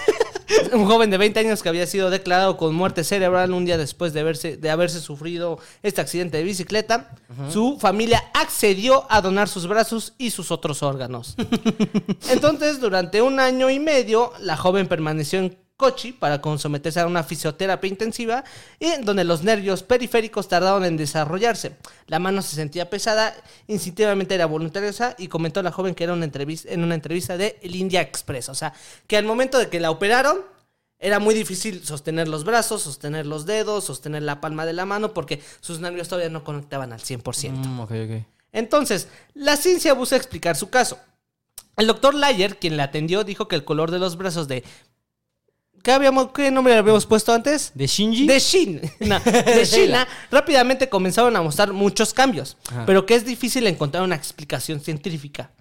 un joven de 20 años que había sido declarado con muerte cerebral un día después de, haberse, de haberse sufrido este accidente de bicicleta. Su familia accedió a donar sus brazos y sus otros órganos. Entonces, durante un año y medio, la joven permaneció en Kochi para someterse a una fisioterapia intensiva y en donde los nervios periféricos tardaron en desarrollarse. La mano se sentía pesada, instintivamente era voluntariosa y comentó la joven que era una entrevista, en una entrevista de El India Express. O sea, que al momento de que la operaron, era muy difícil sostener los brazos, sostener los dedos, sostener la palma de la mano porque sus nervios todavía no conectaban al 100%. Mm, ok, ok. Entonces, la ciencia busca explicar su caso. El doctor Layer, quien la atendió, dijo que el color de los brazos de... ¿Qué, habíamos, qué nombre le habíamos puesto antes? ¿De Shinji? De Shin. No, de Shina rápidamente comenzaron a mostrar muchos cambios, Ajá. pero que es difícil encontrar una explicación científica.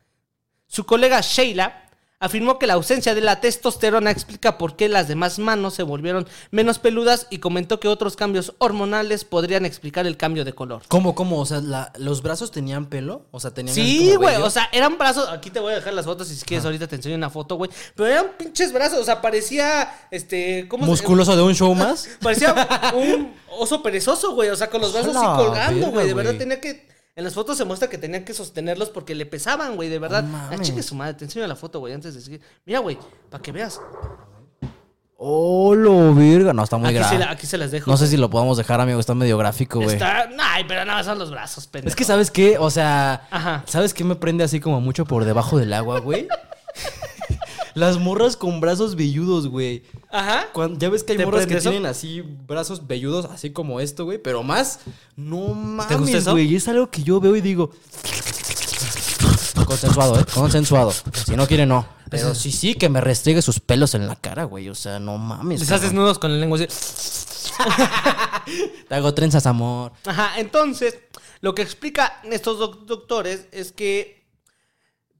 Su colega Sheila afirmó que la ausencia de la testosterona explica por qué las demás manos se volvieron menos peludas y comentó que otros cambios hormonales podrían explicar el cambio de color. ¿Cómo, cómo? O sea, la- ¿los brazos tenían pelo? O sea, tenían Sí, güey. O sea, eran brazos. Aquí te voy a dejar las fotos y si quieres ahorita te enseño una foto, güey. Pero eran pinches brazos. O sea, parecía. Este. ¿Cómo se- ¿Musculoso de un show más? Parecía un oso perezoso, güey. O sea, con los brazos así ¡Hala, colgando, güey. De verdad tenía que. En las fotos se muestra que tenía que sostenerlos porque le pesaban, güey. De verdad. Chingue su madre. Te enseño la foto, güey, antes de seguir. Mira, güey, para que veas. ¡Oh, lo virga! No, está muy grave. aquí se las dejo. No sé si lo podemos dejar, amigo. Está medio gráfico, güey. Está. Ay, pero nada, son los brazos, pendejo. Es que, ¿sabes qué? O sea, Ajá. ¿sabes qué me prende así como mucho por debajo del agua, güey? Las morras con brazos velludos, güey. Ajá. Cuando- ya ves que hay ¿Te morras que eso? tienen así brazos velludos, así como esto, güey, pero más. No mames, güey. Es algo que yo veo y digo. Consensuado, ¿eh? Consensuado. Si no quiere, no. Pero sí, sí, que me restregue sus pelos en la cara, güey. O sea, no mames. Les haces nudos con la lengua así. Te hago trenzas, amor. Ajá, entonces, lo que explica estos doc- doctores es que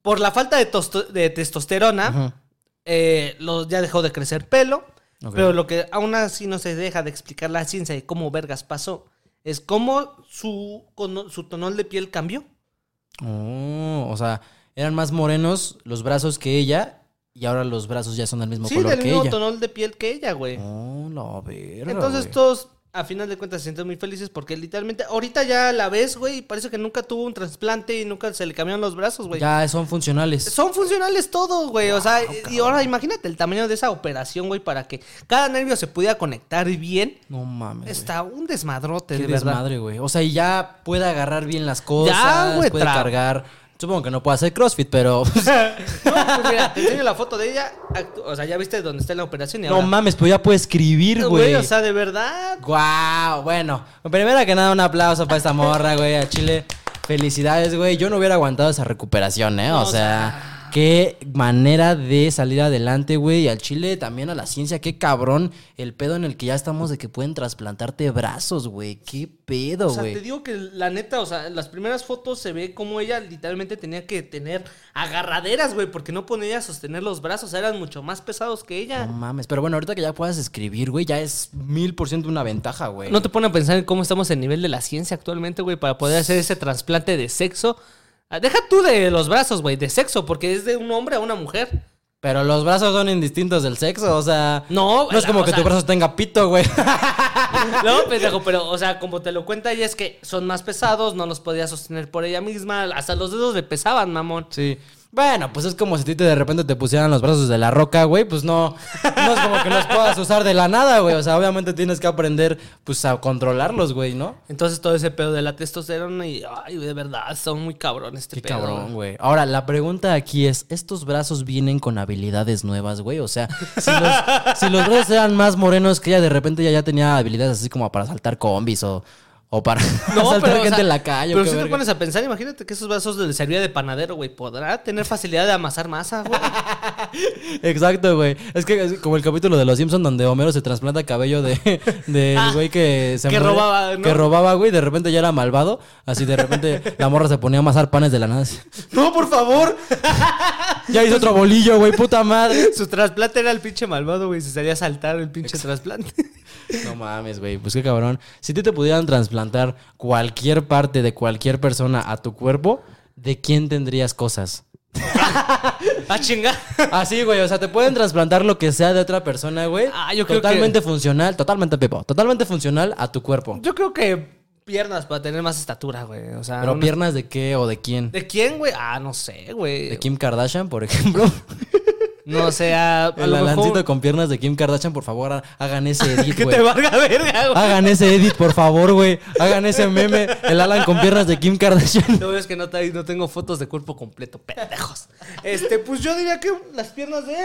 por la falta de, testosterona. Eh, los- ya dejó de crecer pelo, Ok. pero lo que aún así no se deja de explicar la ciencia de cómo vergas pasó, es cómo su, su tonal de piel cambió. Oh, o sea, eran más morenos los brazos que ella y ahora los brazos ya son del mismo Sí, color del que mismo ella. tonal de piel que ella, güey. Oh, la verga. Entonces güey. todos, a final de cuentas, se sienten muy felices porque literalmente, ahorita ya la ves, güey, parece que nunca tuvo un trasplante y nunca se le cambiaron los brazos, güey. Ya son funcionales. Son funcionales todos, güey. O sea, y ahora imagínate el tamaño de esa operación, güey, para que cada nervio se pudiera conectar bien. No mames. Está un desmadrote, Qué de desmadre, güey. O sea, y ya puede agarrar bien las cosas. Ya, güey, puede cargar. Supongo que no puede hacer CrossFit, pero. No, pues mira, te enseño la foto de ella. actu- O sea, ya viste dónde está en la operación y no ahora. mames, pero ya puede escribir, güey. Güey, o sea, de verdad. Guau, bueno. Primero que nada, un aplauso para esta morra, güey, a Chile. Felicidades, güey. Yo no hubiera aguantado esa recuperación, ¿eh? No, o sea, qué manera de salir adelante, güey. Y al Chile también a la ciencia, qué cabrón el pedo en el que ya estamos de que pueden trasplantarte brazos, güey. Qué pedo, O sea, te güey. digo que la neta, o sea, en las primeras fotos se ve como ella literalmente tenía que tener agarraderas, güey, porque no podía sostener los brazos, eran mucho más pesados que ella. No mames. Pero bueno, ahorita que ya puedas escribir, güey, ya es mil por ciento una ventaja, güey. ¿No te pone a pensar en cómo estamos en nivel de la ciencia actualmente, güey, para poder hacer ese trasplante de sexo Deja tú de los brazos, güey, de sexo, porque es de un hombre a una mujer. Pero los brazos son indistintos del sexo, o sea. No, No es como que sea- tu brazo tenga pito, güey. No, pendejo, pero, o sea, como te lo cuenta ella, es que son más pesados, no los podía sostener por ella misma, hasta los dedos le pesaban, mamón. Sí. Bueno, pues es como si a ti te- de repente te pusieran los brazos de la roca, güey. Pues no, no es como que los puedas usar de la nada, güey. O sea, obviamente tienes que aprender, pues, a controlarlos, güey, ¿no? Entonces todo ese pedo de la testosterona y, ay, de verdad, son muy cabrón este Qué pedo. cabrón, güey. Ahora, la pregunta aquí es, ¿estos brazos vienen con habilidades nuevas, güey? O sea, si los, si los brazos eran más morenos que ella, de repente ya, ya tenía habilidades así como para saltar combis o, o para asaltar o gente sea, en la calle. Pero si te pones a pensar, imagínate que esos vasos le servía de panadero, güey. ¿Podrá tener facilidad de amasar masa, güey? Exacto, güey. Es que es como el capítulo de Los Simpsons donde Homero se trasplanta cabello de del Ah, güey que se que muere, robaba, ¿no? Que robaba, güey. De repente ya era malvado. Así de repente la morra se ponía a amasar panes de la nada. No, por favor. ya hizo otro bolillo, güey. Puta madre. Su trasplante era el pinche malvado, güey. Se salía a saltar el pinche trasplante. No mames, güey. Pues qué cabrón. Si a ti te pudieran trasplantar cualquier parte de cualquier persona a tu cuerpo, ¿de quién tendrías cosas? ah, chinga. Así, güey, o sea, te pueden trasplantar lo que sea de otra persona, güey. Ah, yo creo Totalmente funcional, totalmente, Pepo. Totalmente funcional a tu cuerpo. Yo creo que piernas para tener más estatura, güey. O sea, Pero piernas de qué o de quién? ¿De quién, güey? Ah, no sé, güey. De Kim Kardashian, por ejemplo. No sé, a, a El lo alancito mejor... con piernas de Kim Kardashian, por favor, ha- hagan ese edit, Que te valga verga, güey. Hagan ese edit, por favor, güey. Hagan ese meme. El Alan con piernas de Kim Kardashian. No es que no, te- no tengo fotos de cuerpo completo, pendejos. Este, pues yo diría que las piernas de.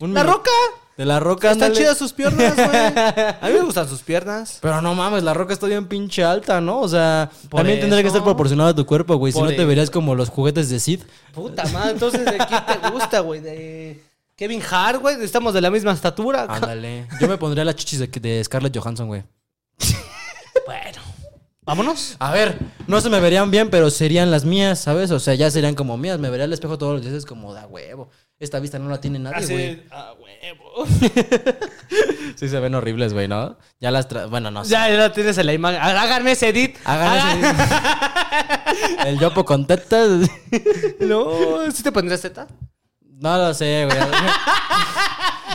mm, Un la roca. De la roca, Están ándale. chidas sus piernas, güey. A mí me gustan sus piernas. Pero no mames, la roca está bien pinche alta, ¿no? O sea, Por también tendría que eso. estar proporcionado a tu cuerpo, güey. Si Por no te eso. verías como los juguetes de Sid. Puta madre, entonces ¿de quién te gusta, güey? De Kevin Hart, güey. Estamos de la misma estatura. Ándale. Yo me pondría las chichis de, de Scarlett Johansson, güey. Bueno, vámonos. A ver, no se me verían bien, pero serían las mías, ¿sabes? O sea, ya serían como mías. Me vería al espejo todos los días, es como da huevo. Esta vista no la tiene nadie, güey. Sí se ven horribles, güey, ¿no? Ya las tra- Bueno, no sé. Ya, ya tienes en la imagen. Háganme ese edit. Hagan ese... El yopo con tetas. No, ¿sí te pondrías teta? No lo sé, güey.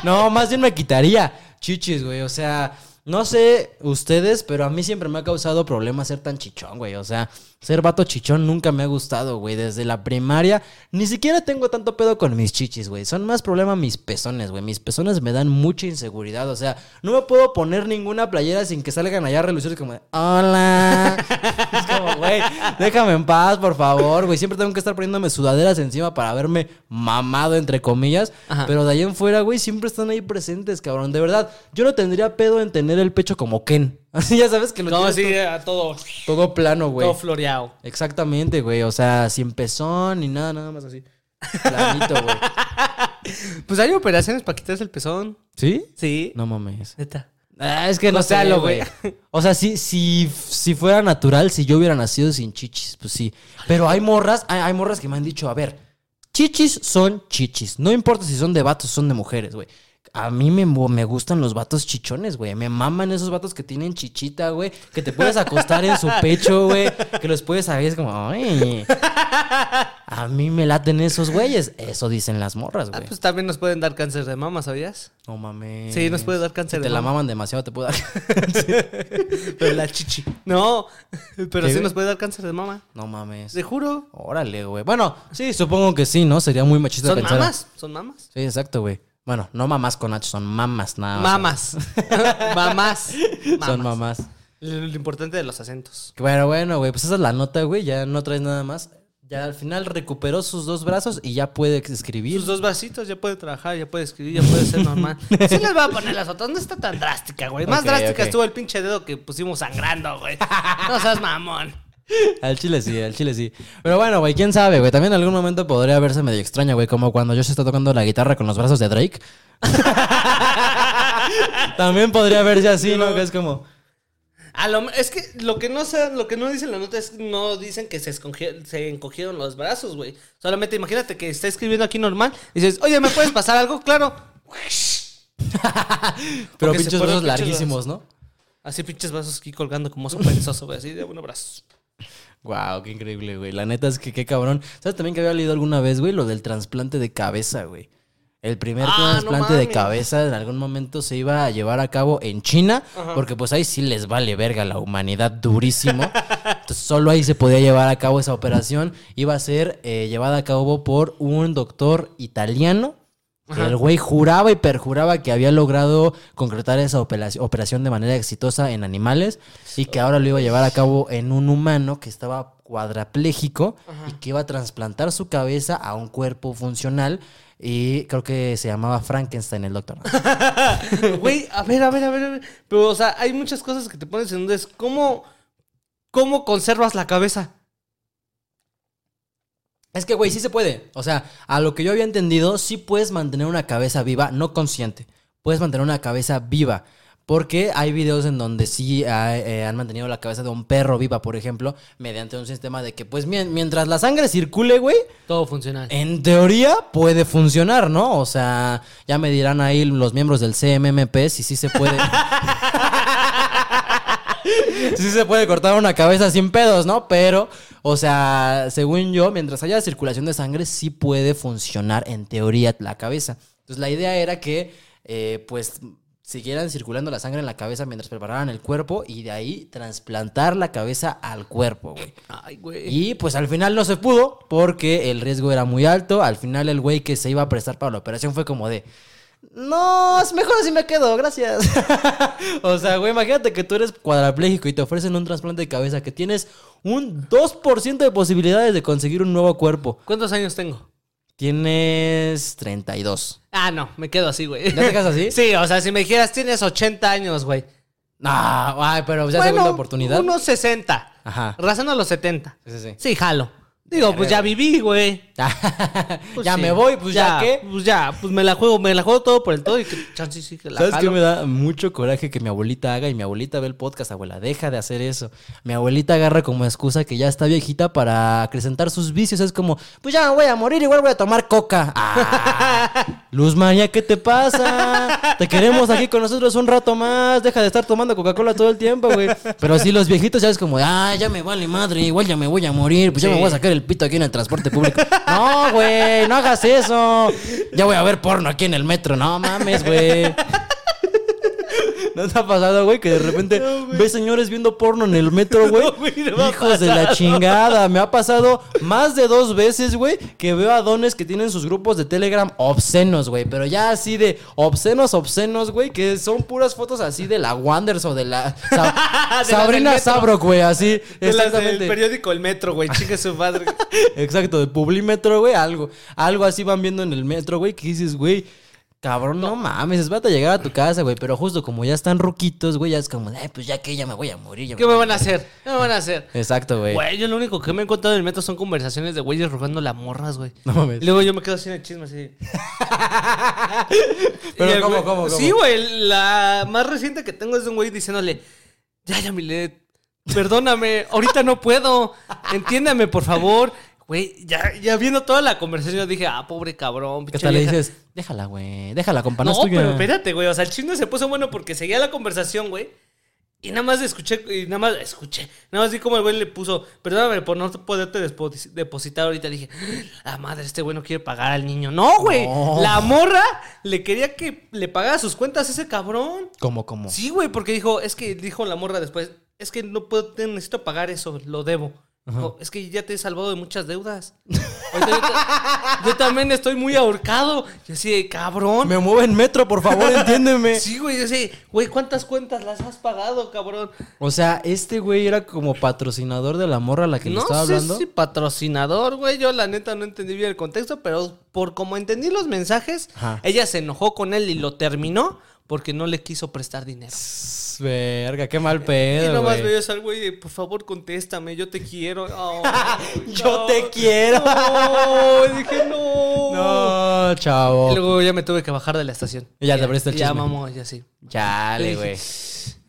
No, más bien me quitaría chichis, güey. O sea, no sé ustedes, pero a mí siempre me ha causado problemas ser tan chichón, güey. O sea, ser vato chichón nunca me ha gustado, güey. Desde la primaria ni siquiera tengo tanto pedo con mis chichis, güey. Son más problema mis pezones, güey. Mis pezones me dan mucha inseguridad. O sea, no me puedo poner ninguna playera sin que salgan allá a relucir como de, hola. Es como, güey, déjame en paz, por favor, güey. Siempre tengo que estar poniéndome sudaderas encima para verme mamado, entre comillas. Ajá. Pero de ahí en fuera, güey, siempre están ahí presentes, cabrón. De verdad, yo no tendría pedo en tener el pecho como Ken. Así ya sabes que lo No, sí, a todo, todo, todo plano, güey. todo floreado. Exactamente, güey. O sea, sin pezón ni nada, nada más así. Planito, güey. Pues hay operaciones para quitarse el pezón. ¿Sí? Sí. No mames. Neta. Ah, es que no O sea, sé, lo güey. O sea, si, si, si fuera natural, si yo hubiera nacido sin chichis, pues sí. Pero hay morras, hay, hay morras que me han dicho, a ver, chichis son chichis. No importa si son de vatos o son de mujeres, güey. A mí me, me gustan los vatos chichones, güey. Me maman esos vatos que tienen chichita, güey. Que te puedes acostar en su pecho, güey. Que los puedes saber, es como, ay. A mí me laten esos güeyes. Eso dicen las morras, Ah, güey. pues también nos pueden dar cáncer de mama, ¿sabías? No mames. Sí, nos puede dar cáncer Si de te la mama. maman demasiado, te puede dar. Pero la chichi. No, pero ¿Qué, sí güey? nos puede dar cáncer de mama. No mames. Te juro. Órale, güey. Bueno, sí, supongo que sí, ¿no? Sería muy machista Son pensar. mamas. Son mamas. Sí, exacto, güey. Bueno, no mamás con H, son mamas nada más. Mamas. Mamás. Son mamás. Lo, importante de los acentos. Bueno, bueno, güey, pues esa es la nota, güey. Ya no traes nada más. Ya al final recuperó sus dos brazos y ya puede escribir. Sus dos vasitos ya puede trabajar, ya puede escribir, ya puede ser normal. Sí les voy a poner las otras. No está tan drástica, güey. Más drástica estuvo el pinche dedo que pusimos sangrando, güey. No seas mamón. Al chile sí, al chile sí. Pero bueno, güey, quién sabe, güey. También en algún momento podría verse medio extraño, güey. Como cuando yo se está tocando la guitarra con los brazos de Drake. También podría verse así, ¿no? Que es como. A lo, es que lo que no sé, lo que no dicen la nota es que no dicen que se, se encogieron los brazos, güey. Solamente imagínate que está escribiendo aquí normal y dices, oye, ¿me puedes pasar algo? Claro. Pero se pinches brazos larguísimos, ¿no? Así pinches brazos aquí colgando como perezoso, güey. Así de un abrazo. Wow, qué increíble, güey. La neta es que qué cabrón. ¿Sabes también que había leído alguna vez, güey? Lo del trasplante de cabeza, güey. El primer Ah, no trasplante de cabeza en algún momento se iba a llevar a cabo en China, porque pues ahí sí les vale verga a la humanidad durísimo. Entonces solo ahí se podía llevar a cabo esa operación. Iba a ser eh, llevada a cabo por un doctor italiano. El güey juraba y perjuraba que había logrado concretar esa operaci- operación de manera exitosa en animales y que ahora lo iba a llevar a cabo en un humano que estaba cuadrapléjico y que iba a trasplantar su cabeza a un cuerpo funcional y creo que se llamaba Frankenstein el doctor. Güey, a ver, a ver, a ver, a ver. Pero, o sea, hay muchas cosas que te pones en dudas. ¿Cómo, cómo conservas la cabeza? Es que, güey, sí se puede. O sea, a lo que yo había entendido, sí puedes mantener una cabeza viva, no consciente. Puedes mantener una cabeza viva. Porque hay videos en donde sí ah, eh, han mantenido la cabeza de un perro viva, por ejemplo, mediante un sistema de que, pues, mien- mientras la sangre circule, güey, Todo funcional. en teoría puede funcionar, ¿no? O sea, ya me dirán ahí los miembros del CMMP si sí se puede. sí se puede cortar una cabeza sin pedos, ¿no? Pero, o sea, según yo, mientras haya circulación de sangre, sí puede funcionar en teoría la cabeza. Entonces, la idea era que, eh, pues, siguieran circulando la sangre en la cabeza mientras prepararan el cuerpo y de ahí trasplantar la cabeza al cuerpo, güey. Ay, güey. Y pues al final no se pudo porque el riesgo era muy alto. Al final el güey que se iba a prestar para la operación fue como de... No, es mejor así me quedo, gracias. o sea, güey, imagínate que tú eres cuadrapléjico y te ofrecen un trasplante de cabeza que tienes un 2% de posibilidades de conseguir un nuevo cuerpo. ¿Cuántos años tengo? Tienes 32. Ah, no, me quedo así, güey. ¿Ya te quedas así? Sí, o sea, si me dijeras, tienes 80 años, güey. No, ay, pero ya segunda oportunidad. Unos 60. Ajá. Razando a los 70. Sí, sí, sí. Sí, jalo. Digo, pues ya viví, güey. Pues ya sí. me voy, pues ya, qué. Pues ya, pues me la juego, me la juego todo por el todo y que chance sí que la ¿Sabes qué me da mucho coraje que mi abuelita haga? Y mi abuelita ve el podcast, abuela, deja de hacer eso. Mi abuelita agarra como excusa que ya está viejita para acrecentar sus vicios. Es como, pues ya me voy a morir, igual voy a tomar coca. Ah, Luz María, ¿qué te pasa? Te queremos aquí con nosotros un rato más. Deja de estar tomando Coca-Cola todo el tiempo, güey. Pero sí, los viejitos ya es como, ah, ya me vale madre, igual ya me voy a morir. Pues ya me voy a sacar el pito aquí en el transporte público. No, güey, no hagas eso. Ya voy a ver porno aquí en el metro. No mames, güey. ¿No te ha pasado, güey? Que de repente ves señores viendo porno en el metro, güey. No, no Hijos de la chingada. Me ha pasado más de dos veces, güey, que veo a dones que tienen sus grupos de Telegram obscenos, güey. Pero ya así de obscenos, obscenos, güey, que son puras fotos así de la Wanders o de la Sabrina metro. Sabro, güey, así. De las del Exactamente. periódico El Metro, güey. Chingue su madre. Exacto, de Publímetro, güey, algo. Algo así van viendo en el metro, güey, que dices, güey, cabrón, no, mames, es a llegar a tu casa, güey. Pero justo como ya están ruquitos, güey, ya es como, ay, pues ya que ya me voy a morir. ya ¿Qué me van a hacer? ¿Qué me van a hacer? Exacto, güey. Güey, yo lo único que me he encontrado en el metro son conversaciones de güeyes rogando a morras, güey. No mames. Y luego yo me quedo así en el chisme, así. Pero el ¿cómo, cómo, cómo? Sí, güey. La más reciente que tengo es de un güey diciéndole: Ya, ya, Milet, perdóname, ahorita no puedo. Entiéndame, por favor. Güey, ya, ya viendo toda la conversación, yo dije: Ah, pobre cabrón. Que hasta le vieja". dices, déjala, güey, déjala, compa, no, pero espérate, güey. O sea, el chisme se puso bueno porque seguía la conversación, güey. Y nada más escuché, y nada más escuché. Nada más vi como el güey le puso, perdóname por no poderte depositar ahorita. Dije, la madre, este güey no quiere pagar al niño. No, güey. No. La morra le quería que le pagara sus cuentas a ese cabrón. ¿Cómo, cómo? Sí, güey, porque dijo, es que dijo la morra después, es que no puedo, necesito pagar eso, lo debo. Dijo, es que ya te he salvado de muchas deudas. Ahorita yo, ta- yo también estoy muy ahorcado. Yo así, de, cabrón. Me mueve en metro, por favor, entiéndeme. Sí, güey, yo sé, güey, ¿cuántas cuentas las has pagado, cabrón? O sea, este güey era como patrocinador de la morra a la que le no estaba sé hablando. si patrocinador, güey. Yo la neta no entendí bien el contexto, pero por como entendí los mensajes, Ajá. ella se enojó con él y lo terminó porque no le quiso prestar dinero. Verga, qué mal y pedo, nomás güey. veías al güey de, por favor, contéstame, yo te quiero. Oh, Yo te quiero. No, dije no. No, Y chavo. luego ya me tuve que bajar de la estación. Y ya te abriste el Ya, chisme. mamó, ya sí. Chale, güey.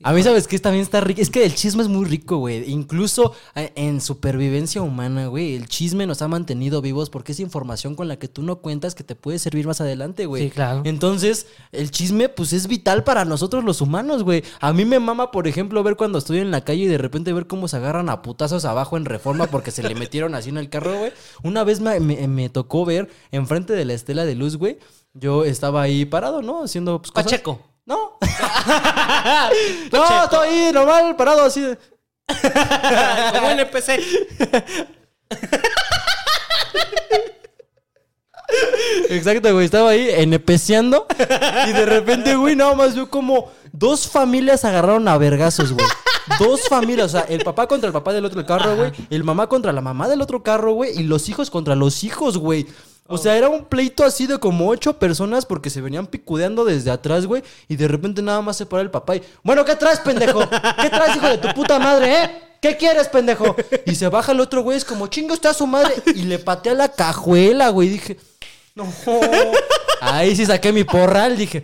A mí, ¿sabes qué? También está rico. Es que el chisme es muy rico, güey. Incluso eh, en supervivencia humana, güey, el chisme nos ha mantenido vivos porque es información con la que tú no cuentas que te puede servir más adelante, güey. Sí, claro. Entonces, el chisme, pues es vital para nosotros los humanos, güey. A mí me mama, por ejemplo, ver cuando estoy en la calle y de repente ver cómo se agarran a putazos abajo en reforma porque se le metieron así en el carro, güey. Una vez me, me- me tocó ver enfrente de la estela de luz, güey. Yo estaba ahí parado, ¿no? Haciendo pues, cosas. Pacheco. No. no, estoy ahí normal, parado así. de- Como NPC. Exacto, güey. Estaba ahí NPCeando. Y de repente, güey, nada más veo como dos familias agarraron a vergazos, güey. Dos familias, o sea, el papá contra el papá del otro carro, güey. El mamá contra la mamá del otro carro, güey. Y los hijos contra los hijos, güey. O sea, era un pleito así de como ocho personas porque se venían picudeando desde atrás, güey. Y de repente nada más se para el papá y... Bueno, ¿qué traes, pendejo? ¿Qué traes, hijo de tu puta madre, eh? ¿Qué quieres, pendejo? Y se baja el otro güey, es como, chingo está su madre. Y le patea la cajuela, güey. Dije... No. Ahí sí saqué mi porral, dije,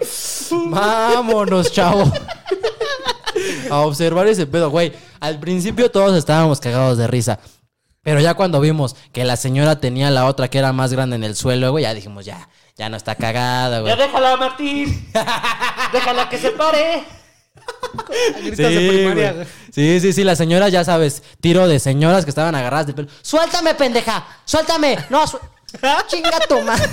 vámonos, chavo. A observar ese pedo, güey. Al principio todos estábamos cagados de risa. Pero ya cuando vimos que la señora tenía la otra que era más grande en el suelo, güey, ya dijimos, ya, ya no está cagada, güey. Ya déjala, Martín. déjala que se pare. De primaria, güey. sí, sí, sí, la señora, ya sabes, tiro de señoras que estaban agarradas de pelo. ¡Suéltame, pendeja! ¡Suéltame! No, su- chinga tu madre.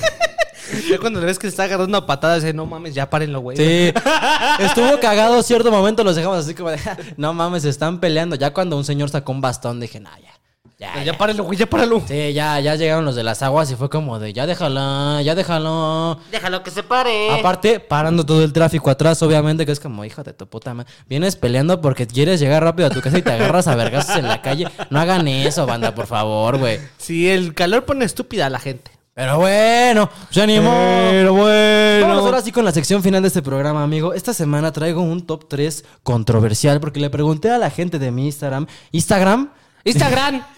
Ya cuando le ves que se está agarrando a patadas, dice, no mames, ya párenlo, güey. Sí, estuvo cagado cierto momento, los dejamos así como de, no mames, se están peleando. Ya cuando un señor sacó un bastón, dije, no, ya. Ya, Ya, ya. párenlo, güey, ya párenlo. Sí, ya, ya llegaron los de las aguas y fue como de, ya déjala, ya déjalo. Déjalo que se pare. Aparte, parando todo el tráfico atrás, obviamente, que es como, hijo de tu puta madre. Vienes peleando porque quieres llegar rápido a tu casa y te agarras a vergazos en la calle. No hagan eso, banda, por favor, güey. Sí, el calor pone estúpida a la gente. Pero bueno, se animó. Pero bueno. Vamos ahora sí con la sección final de este programa, amigo. Esta semana traigo un top 3 controversial porque le pregunté a la gente de mi Instagram. ¿Instagram? Instagram.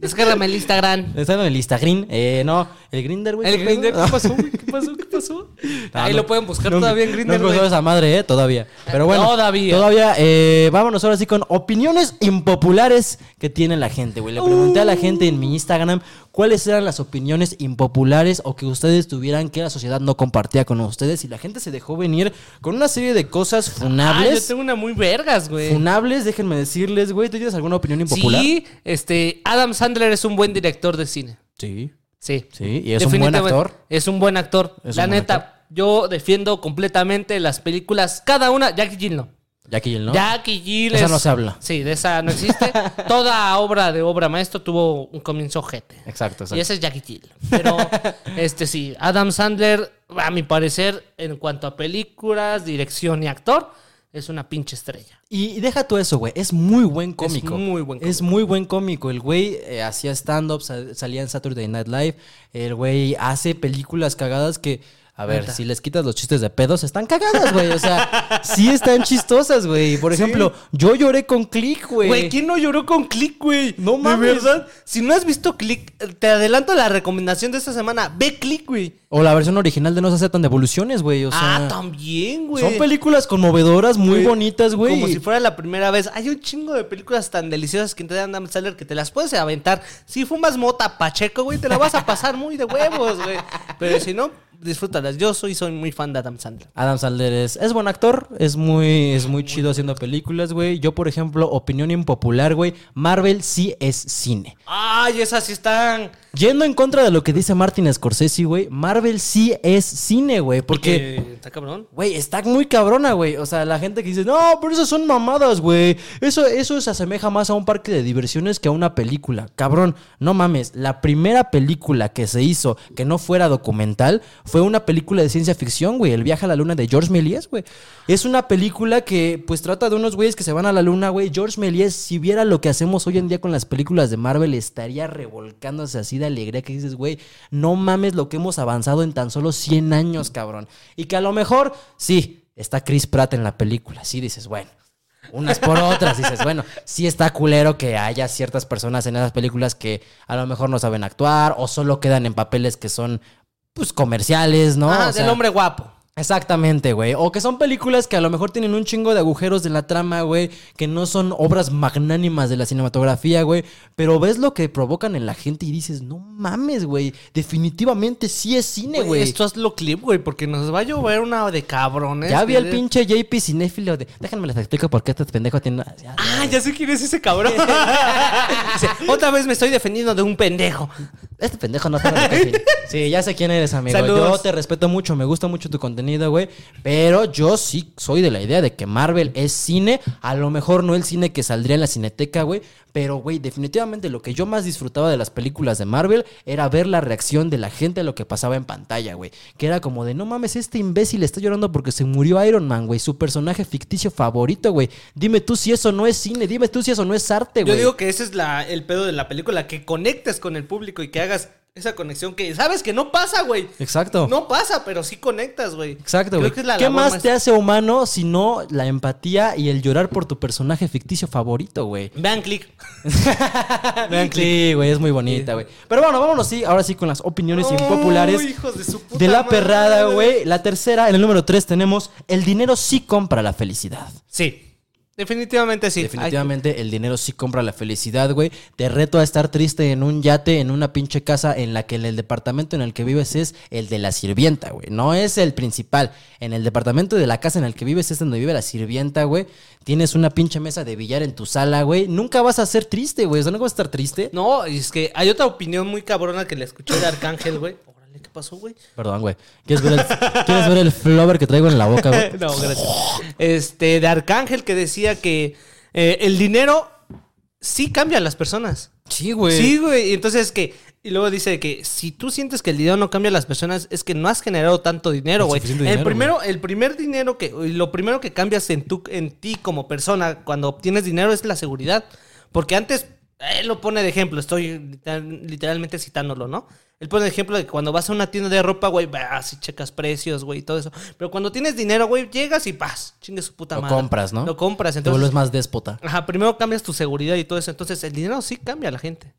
Descárgame el Instagram. ¿Está en el Instagram? Eh, no, el Grinder, güey. El ¿qué Grindr, pedo? ¿qué pasó, güey? ¿Qué pasó? ¿Qué pasó? Ah, Ahí no. lo pueden buscar todavía en Nunca usó güey. esa madre, ¿eh? Todavía. Pero bueno. Todavía. Todavía. eh, vámonos ahora sí con opiniones impopulares que tiene la gente, güey. Le pregunté a la gente en mi Instagram cuáles eran las opiniones impopulares o que ustedes tuvieran que la sociedad no compartía con ustedes. Y la gente se dejó venir con una serie de cosas Ah, yo funables. tengo una muy vergas, güey. Funables, déjenme decirles, güey. ¿Tú tienes alguna opinión impopular? Sí, este, Adam Sandler es un buen director de cine. Sí. Sí. Sí, y es un buen actor. Es un buen actor. Es La un buen neta, actor. yo defiendo completamente las películas, cada una, Jackie Jill no. Jackie Jill, ¿no? Jackie Jill Esa es- no se habla. Sí, de esa no existe. Toda obra de obra maestro tuvo un comienzo ojete. Exacto, exacto. Y ese es Jackie Jill. Pero, este sí, Adam Sandler, a mi parecer, en cuanto a películas, dirección y actor, es una pinche estrella. Y deja tú eso, güey. Es muy buen cómico. muy buen Es muy buen cómico. El güey eh, hacía stand-up, sal- salía en Saturday Night Live. El güey hace películas cagadas que. A ver, si les quitas los chistes de pedos, están cagadas, güey. O sea, sí están chistosas, güey. Por ejemplo, yo lloré con Click, güey. Güey, ¿quién no lloró con Click, güey? No De mames. verdad. Si no has visto Click, te adelanto la recomendación de esta semana. Ve Click, güey. O la versión original de No se aceptan devoluciones, güey. O sea, ah, también, güey. son películas conmovedoras, muy bonitas, güey. Como si fuera la primera vez. Hay un chingo de películas tan deliciosas que te dan Adam Sandler que te las puedes aventar. Si fumas mota pacheco, güey, te la vas a pasar muy de huevos, güey. Pero si no, disfrútalas. Yo soy, soy muy fan de Adam Sandler. Adam Sandler es, es buen actor, es muy, es muy chido haciendo películas, güey. Yo, por ejemplo, opinión impopular, güey, Marvel sí es cine. Ay, esas sí están. Yendo en contra de lo que dice Martin Scorsese, güey, Marvel sí es cine, güey, porque... Está cabrón. Güey, está muy cabrona, güey. O sea, la gente que dice, no, pero esas son mamadas, güey. Eso, eso se asemeja más a un parque de diversiones que a una película. Cabrón, no mames. La primera película que se hizo que no fuera documental fue una película de ciencia ficción, güey. El viaje a la luna de George Méliès, güey. Es una película que, pues, trata de unos güeyes que se van a la luna, güey. George Méliès, si viera lo que hacemos hoy en día con las películas de Marvel, estaría revolcándose así de alegría que dices, güey, no mames lo que hemos avanzado en tan solo 100 años, cabrón. Y que a lo mejor, sí, está Chris Pratt en la película. Sí, dices, bueno. Unas por otras, dices, bueno, sí está culero que haya ciertas personas en esas películas que a lo mejor no saben actuar o solo quedan en papeles que son, pues, comerciales, ¿no? Ah, O sea, del hombre guapo. Exactamente, güey. O que son películas que a lo mejor tienen un chingo de agujeros de la trama, güey. Que no son obras magnánimas de la cinematografía, güey. Pero ves lo que provocan en la gente y dices, no mames, güey. Definitivamente sí es cine, güey. Esto hazlo clip, güey, porque nos va a llover una de cabrones. Ya vi al pinche JP cinéfilo de. Déjenme les explico por qué este pendejo tiene. Ah, ya sé quién es ese cabrón. Dice, Otra vez me estoy defendiendo de un pendejo. Este pendejo no lo tiene. Sí, ya sé quién eres, amigo. Saludos. Yo te respeto mucho, me gusta mucho tu contenido, güey. Pero yo sí soy de la idea de que Marvel es cine. A lo mejor no el cine que saldría en la cineteca, güey. Pero, güey, definitivamente lo que yo más disfrutaba de las películas de Marvel era ver la reacción de la gente a lo que pasaba en pantalla, güey. Que era como de, no mames, este imbécil está llorando porque se murió Iron Man, güey. Su personaje ficticio favorito, güey. Dime tú si eso no es cine. Dime tú si eso no es arte, Yo güey. digo que ese es la, el pedo de la película, que conectes con el público y que hagas esa conexión que sabes que no pasa, güey. Exacto. No pasa, pero sí conectas, güey. Exacto, güey. ¿Qué más te hace humano sino la empatía y el llorar por tu personaje ficticio favorito, güey? Vean click. Vean Sí, güey, es muy bonita, güey. Pero bueno, vámonos, sí, ahora sí con las opiniones impopulares hijos de su puta de la madre. perrada, güey. La tercera, en el número tres tenemos el dinero sí compra la felicidad. Sí. Definitivamente sí. Definitivamente el dinero sí compra la felicidad, güey. Te reto a estar triste en un yate, en una pinche casa en la que el departamento en el que vives es el de la sirvienta, güey. No es el principal. En el departamento de la casa en el que vives es donde vive la sirvienta, güey. Tienes una pinche mesa de billar en tu sala, güey. Nunca vas a ser triste, güey. O sea, nunca vas a estar triste. No, es que hay otra opinión muy cabrona que le escuché de Arcángel, güey. Órale, ¿qué pasó, güey? Perdón, güey. ¿Quieres ver el, ¿quieres ver el flower que traigo en la boca, güey? No, gracias. Este, de Arcángel que decía que eh, el dinero sí cambia a las personas. Sí, güey. Sí, güey. Y entonces que. Y luego dice que si tú sientes que el dinero no cambia a las personas, es que no has generado tanto dinero, güey. El primero, el primer dinero que. Lo primero que cambias en, tu, en ti como persona cuando obtienes dinero es la seguridad. Porque antes. Él lo pone de ejemplo, estoy literal- literalmente citándolo, ¿no? Él pone de ejemplo de que cuando vas a una tienda de ropa, güey, vas y checas precios, güey, y todo eso. Pero cuando tienes dinero, güey, llegas y paz, chingue su puta Lo madre. compras, ¿no? Lo compras, Te entonces. vuelves más déspota. Ajá, primero cambias tu seguridad y todo eso. Entonces, el dinero sí cambia a la gente.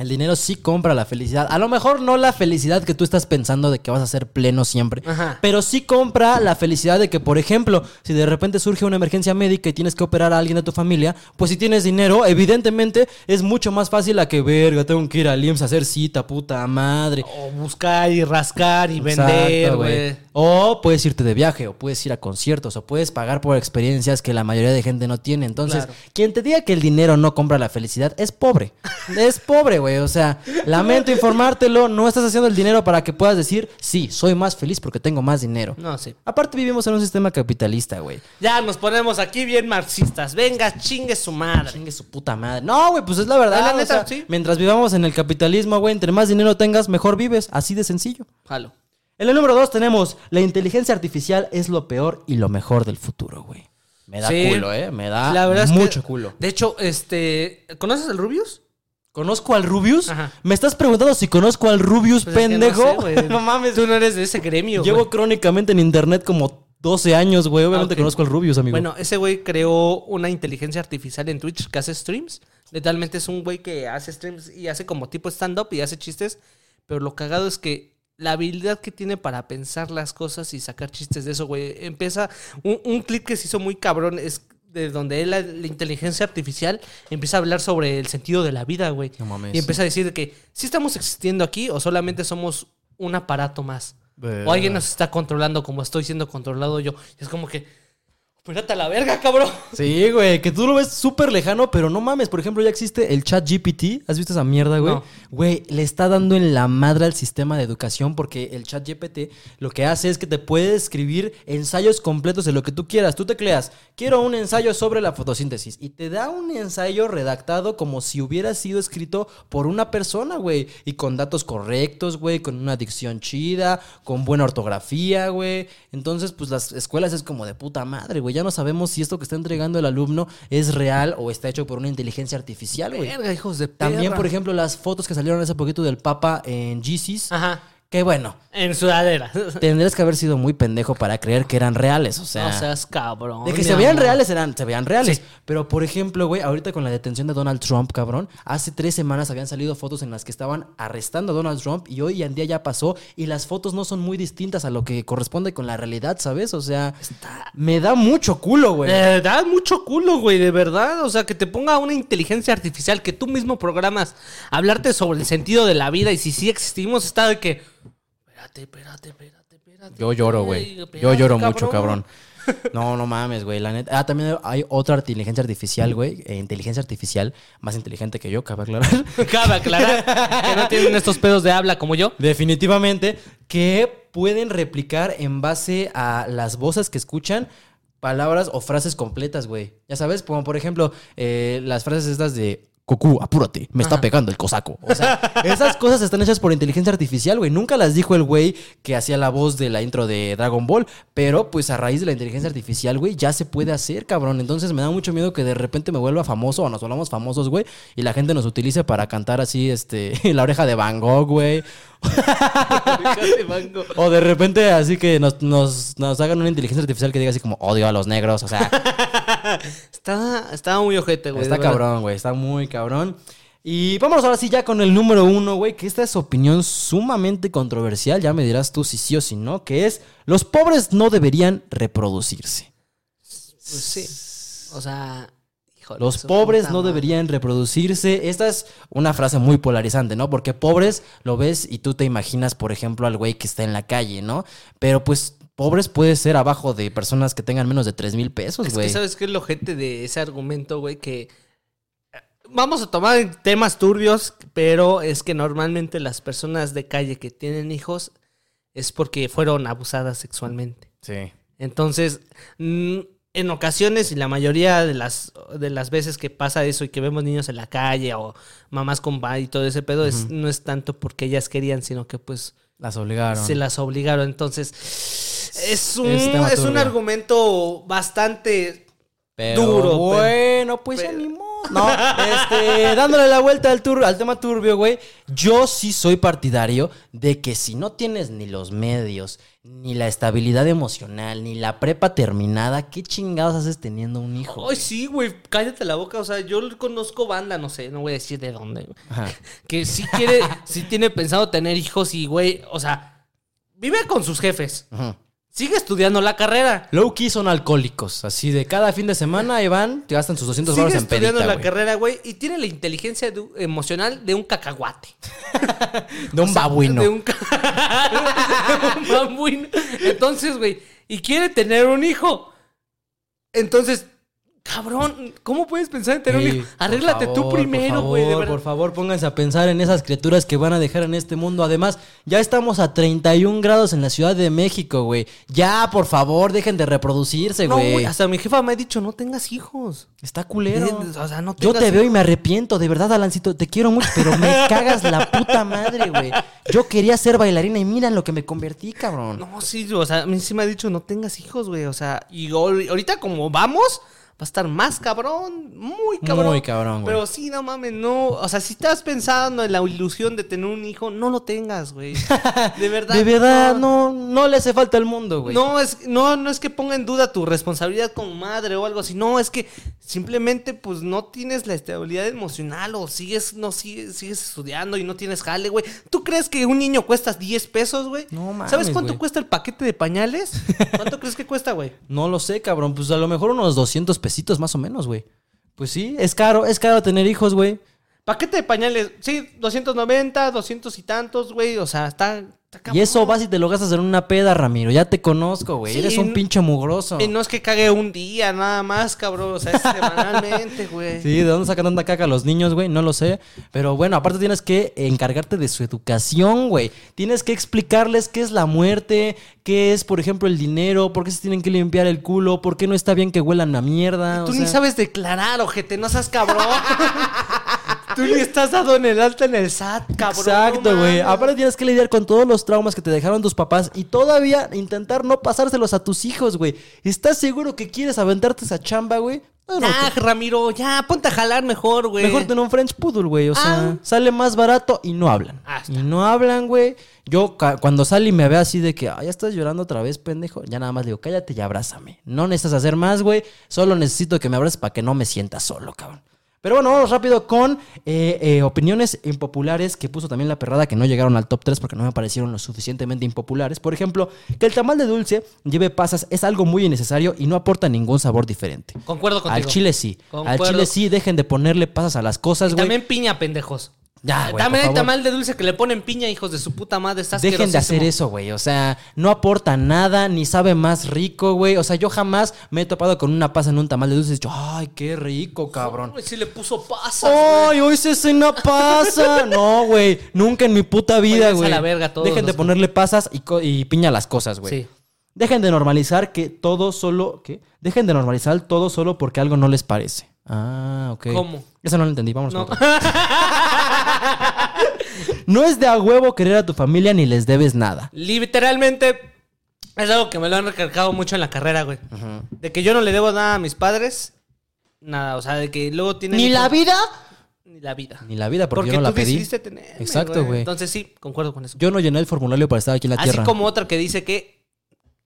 El dinero sí compra la felicidad. A lo mejor no la felicidad que tú estás pensando de que vas a ser pleno siempre. Ajá. Pero sí compra la felicidad de que, por ejemplo, si de repente surge una emergencia médica y tienes que operar a alguien de tu familia, pues si tienes dinero, evidentemente es mucho más fácil a que, verga, tengo que ir al IMSS a hacer cita, puta madre. O buscar y rascar y Exacto, vender, güey. O puedes irte de viaje, o puedes ir a conciertos, o puedes pagar por experiencias que la mayoría de gente no tiene. Entonces, Claro. quien te diga que el dinero no compra la felicidad es pobre. es pobre, güey. O sea, lamento informártelo, no estás haciendo el dinero para que puedas decir, sí, soy más feliz porque tengo más dinero. No, sí. Aparte vivimos en un sistema capitalista, güey. Ya nos ponemos aquí bien marxistas. Venga, chingue su madre. Chingue su puta madre. No, güey, pues es la verdad. La o neta, sea, sí. Mientras vivamos en el capitalismo, güey, entre más dinero tengas, mejor vives. Así de sencillo. Jalo. En el número dos tenemos la inteligencia artificial es lo peor y lo mejor del futuro, güey. Me da Sí. culo, ¿eh? Me da La verdad es que- mucho culo. De hecho, este. ¿Conoces al Rubius? ¿Conozco al Rubius? Ajá. ¿Me estás preguntando si conozco al Rubius, Pues es que pendejo? No, sé, güey. No mames. Tú no eres de ese gremio. Llevo crónicamente en internet como 12 años, güey. Obviamente Ah, conozco al Rubius, amigo. Bueno, ese güey creó una inteligencia artificial en Twitch que hace streams. Literalmente es un güey que hace streams y hace como tipo stand-up y hace chistes. Pero lo cagado es que la habilidad que tiene para pensar las cosas y sacar chistes de eso, güey. Empieza. Un, un clip que se hizo muy cabrón es de donde la, la inteligencia artificial, empieza a hablar sobre el sentido de la vida, güey. No mames. Y empieza a decir que si estamos existiendo aquí o solamente somos un aparato más. O alguien nos está controlando como estoy siendo controlado yo. Y es como que. Espérate a la verga, cabrón. Sí, güey, que tú lo ves súper lejano, pero no mames. Por ejemplo, ya existe el chat GPT. ¿Has visto esa mierda, güey? No. Güey, le está dando en la madre al sistema de educación porque el chat GPT lo que hace es que te puede escribir ensayos completos de lo que tú quieras. Tú tecleas, quiero un ensayo sobre la fotosíntesis. Y te da un ensayo redactado como si hubiera sido escrito por una persona, güey. Y con datos correctos, güey, con una dicción chida, con buena ortografía, güey. Entonces, pues las escuelas es como de puta madre, güey. Ya no sabemos si esto que está entregando el alumno es real o está hecho por una inteligencia artificial, güey. Verga, hijos de También, por ejemplo, las fotos que salieron hace poquito del Papa en Jesus. Ajá. Que bueno, En sudadera. tendrías que haber sido muy pendejo para creer que eran reales, o sea... No seas cabrón. De que se veían amor. reales, eran, se veían reales. Sí. Pero, por ejemplo, güey, ahorita con la detención de Donald Trump, cabrón, hace tres semanas habían salido fotos en las que estaban arrestando a Donald Trump y hoy en día ya pasó y las fotos no son muy distintas a lo que corresponde con la realidad, ¿sabes? O sea, me da mucho culo, güey. Eh, da mucho culo, güey, de verdad. O sea, que te ponga una inteligencia artificial que tú mismo programas hablarte sobre el sentido de la vida y si sí existimos, está de que. Espérate, espérate, espérate, espérate. Yo lloro, güey. Yo lloro mucho, cabrón. No, no mames, güey. La neta. Ah, también hay otra inteligencia artificial, güey. eh, inteligencia artificial más inteligente que yo, cabe aclarar. Cabe aclarar que no tienen estos pedos de habla como yo. Definitivamente, que pueden replicar en base a las voces que escuchan palabras o frases completas, güey. Ya sabes, como por ejemplo, eh, las frases estas de Goku, apúrate, me está pegando el cosaco. O sea, esas cosas están hechas por inteligencia artificial, güey. Nunca las dijo el güey que hacía la voz de la intro de Dragon Ball, pero pues a raíz de la inteligencia artificial, güey, ya se puede hacer, cabrón. Entonces me da mucho miedo que de repente me vuelva famoso o nos volvamos famosos, güey, y la gente nos utilice para cantar así, este, la oreja de Van Gogh, güey. O de repente así que nos, nos, nos hagan una inteligencia artificial que diga así como odio a los negros. O sea, Está, está muy ojete, güey. está cabrón, güey. Está muy cabrón. Y vámonos ahora sí ya con el número uno, güey. Que esta es opinión sumamente controversial. Ya me dirás tú si sí o si no. Que es, los pobres no deberían reproducirse. Pues sí. O sea. Híjole, Los pobres no deberían reproducirse. Esta es una frase muy polarizante, ¿no? Porque pobres lo ves y tú te imaginas, por ejemplo, al güey que está en la calle, ¿no? Pero pues pobres puede ser abajo de personas que tengan menos de 3 mil pesos, Es güey. que sabes qué es lo gente de ese argumento, güey, que eh, vamos a tomar temas turbios, pero es que normalmente las personas de calle que tienen hijos es porque fueron abusadas sexualmente. Sí. Entonces, mm, en ocasiones y la mayoría de las de las veces que pasa eso y que vemos niños en la calle o mamás con va y todo ese pedo es no es tanto porque ellas querían, sino que pues Las obligaron. se las obligaron. Entonces, es un, Es un argumento bastante Pero duro, bueno, pues pero-. No, este, dándole la vuelta al, tur- al tema turbio, güey. Yo sí soy partidario de que si no tienes ni los medios, ni la estabilidad emocional, ni la prepa terminada, ¿qué chingados haces teniendo un hijo? Ay, sí, güey, cállate la boca. O sea, yo conozco banda, no sé, no voy a decir de dónde, güey, Ajá. Que sí quiere, sí tiene pensado tener hijos y, güey, o sea, vive con sus jefes. Ujú. Sigue estudiando la carrera. Low key son alcohólicos, así de cada fin de semana ahí van, te gastan sus 200 Sigue dólares en pedita, estudiando la güey. carrera, güey, y tiene la inteligencia de- emocional de un cacahuate. De un babuino. De un, ca- de un babuino. Entonces, güey, y quiere tener un hijo. Entonces, cabrón, ¿cómo puedes pensar en tener un hijo? por Arréglate tú primero, por güey. verdad. Por favor, pónganse a pensar en esas criaturas que van a dejar en este mundo. Además, ya estamos a 31 grados en la Ciudad de México, güey. Ya, por favor, dejen de reproducirse, No, güey. hasta mi jefa me ha dicho, no tengas hijos. Está culero. Eh, o sea, no Yo te veo y me arrepiento, de verdad, Alancito. Te quiero mucho, pero me cagas la puta madre, güey. Yo quería ser bailarina y mira en lo que me convertí, cabrón. No, sí, o sea, a mí sí me ha dicho, no tengas hijos, güey. O sea, y ahor- ahorita como vamos, va a estar más cabrón, muy cabrón. Muy cabrón, güey. Pero sí, no mames, no. O sea, si estás pensando en la ilusión de tener un hijo, no lo tengas, güey. De verdad. de verdad, no, no le hace falta al mundo, güey. No es, no, no es que ponga en duda tu responsabilidad como madre o algo así. No, es que simplemente pues no tienes la estabilidad emocional o sigues, no sigues, sigues estudiando y no tienes jale, güey. ¿Tú crees que un niño cuesta 10 pesos, güey? No mames, ¿Sabes cuánto güey. cuesta el paquete de pañales? ¿Cuánto crees que cuesta, güey? No lo sé, cabrón. Pues a lo mejor unos 200 pesitos más o menos, güey. Pues sí, es caro, es caro tener hijos, güey. Paquete de pañales, sí, 290, 200 y tantos, güey. O sea, está, Y eso vas y te lo gastas en una peda, Ramiro. Ya te conozco, güey. Sí, Eres un pinche mugroso. Y no es que cague un día nada más, cabrón. O sea, es semanalmente, güey. Sí, ¿de dónde sacan tanta caca los niños, güey? No lo sé. Pero bueno, aparte tienes que encargarte de su educación, güey. Tienes que explicarles qué es la muerte, qué es, por ejemplo, el dinero, por qué se tienen que limpiar el culo, por qué no está bien que huelan a mierda. Tú o ni sea- sabes declarar, ojete, no seas cabrón. Tú ni estás dado en el alta en el SAT, cabrón. Exacto, no güey. Aparte tienes que lidiar con todos los traumas que te dejaron tus papás y todavía intentar no pasárselos a tus hijos, güey. ¿Estás seguro que quieres aventarte esa chamba, güey? Ya, Ramiro, ya, ponte a jalar mejor, güey. Mejor tener un French Poodle, güey. O sea, Ah. sale más barato y no hablan. Ah, y no hablan, güey. Yo cuando sale y me ve así de que, ah, ya estás llorando otra vez, pendejo. Ya nada más digo, cállate y abrázame. No necesitas hacer más, güey. Solo necesito que me abraces para que no me sientas solo, cabrón. Pero bueno, vamos rápido con eh, eh, opiniones impopulares que puso también la perrada que no llegaron al top 3 porque no me parecieron lo suficientemente impopulares. Por ejemplo, que el tamal de dulce lleve pasas es algo muy innecesario y no aporta ningún sabor diferente. Concuerdo contigo. Al chile sí. Al chile sí, dejen de ponerle pasas a las cosas, güey. también piña, pendejos. Ya, güey, También hay tamal de dulce que le ponen piña, hijos de su puta madre. Está Dejen de hacer eso, güey. O sea, no aporta nada, ni sabe más rico, güey. O sea, yo jamás me he topado con una pasa en un tamal de dulce y he dicho, ay, qué rico, cabrón. Sí le puso pasas, güey. ¡Ay, hoy se cena pasa! No, güey. Nunca en mi puta vida, güey. la verga todos Dejen de ponerle pasas y, co- y piña a las cosas, güey. Sí. Dejen de normalizar que todo solo. ¿Qué? Dejen de normalizar todo solo porque algo no les parece. Ah, ok. ¿Cómo? Eso no lo entendí. Vamos No. No es de a huevo querer a tu familia ni les debes nada. Literalmente es algo que me lo han recalcado mucho en la carrera, güey. De que yo no le debo nada a mis padres. Nada, o sea, de que luego tienen... Ni la vida. Ni la vida. Ni la vida, porque, Porque yo no la tú pedí. decidiste tener. Exacto, güey. Entonces sí, concuerdo con eso. Yo no llené el formulario para estar aquí en la Así tierra. como otra que dice que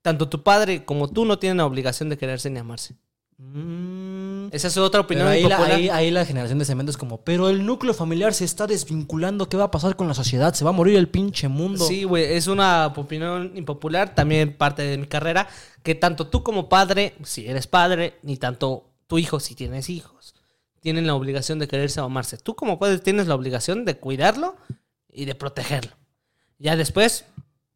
tanto tu padre como tú no tienen la obligación de quererse ni amarse. Mm, Esa es otra opinión ahí, la, ahí- ahí la generación de cemento es como, pero el núcleo familiar se está desvinculando. ¿Qué va a pasar con la sociedad? Se va a morir el pinche mundo. Sí, güey, es una opinión impopular, también parte de mi carrera, que tanto tú como padre, si eres padre, ni tanto tu hijo, si tienes hijos, tienen la obligación de quererse amarse. Tú como padre tienes la obligación de cuidarlo y de protegerlo. Ya después,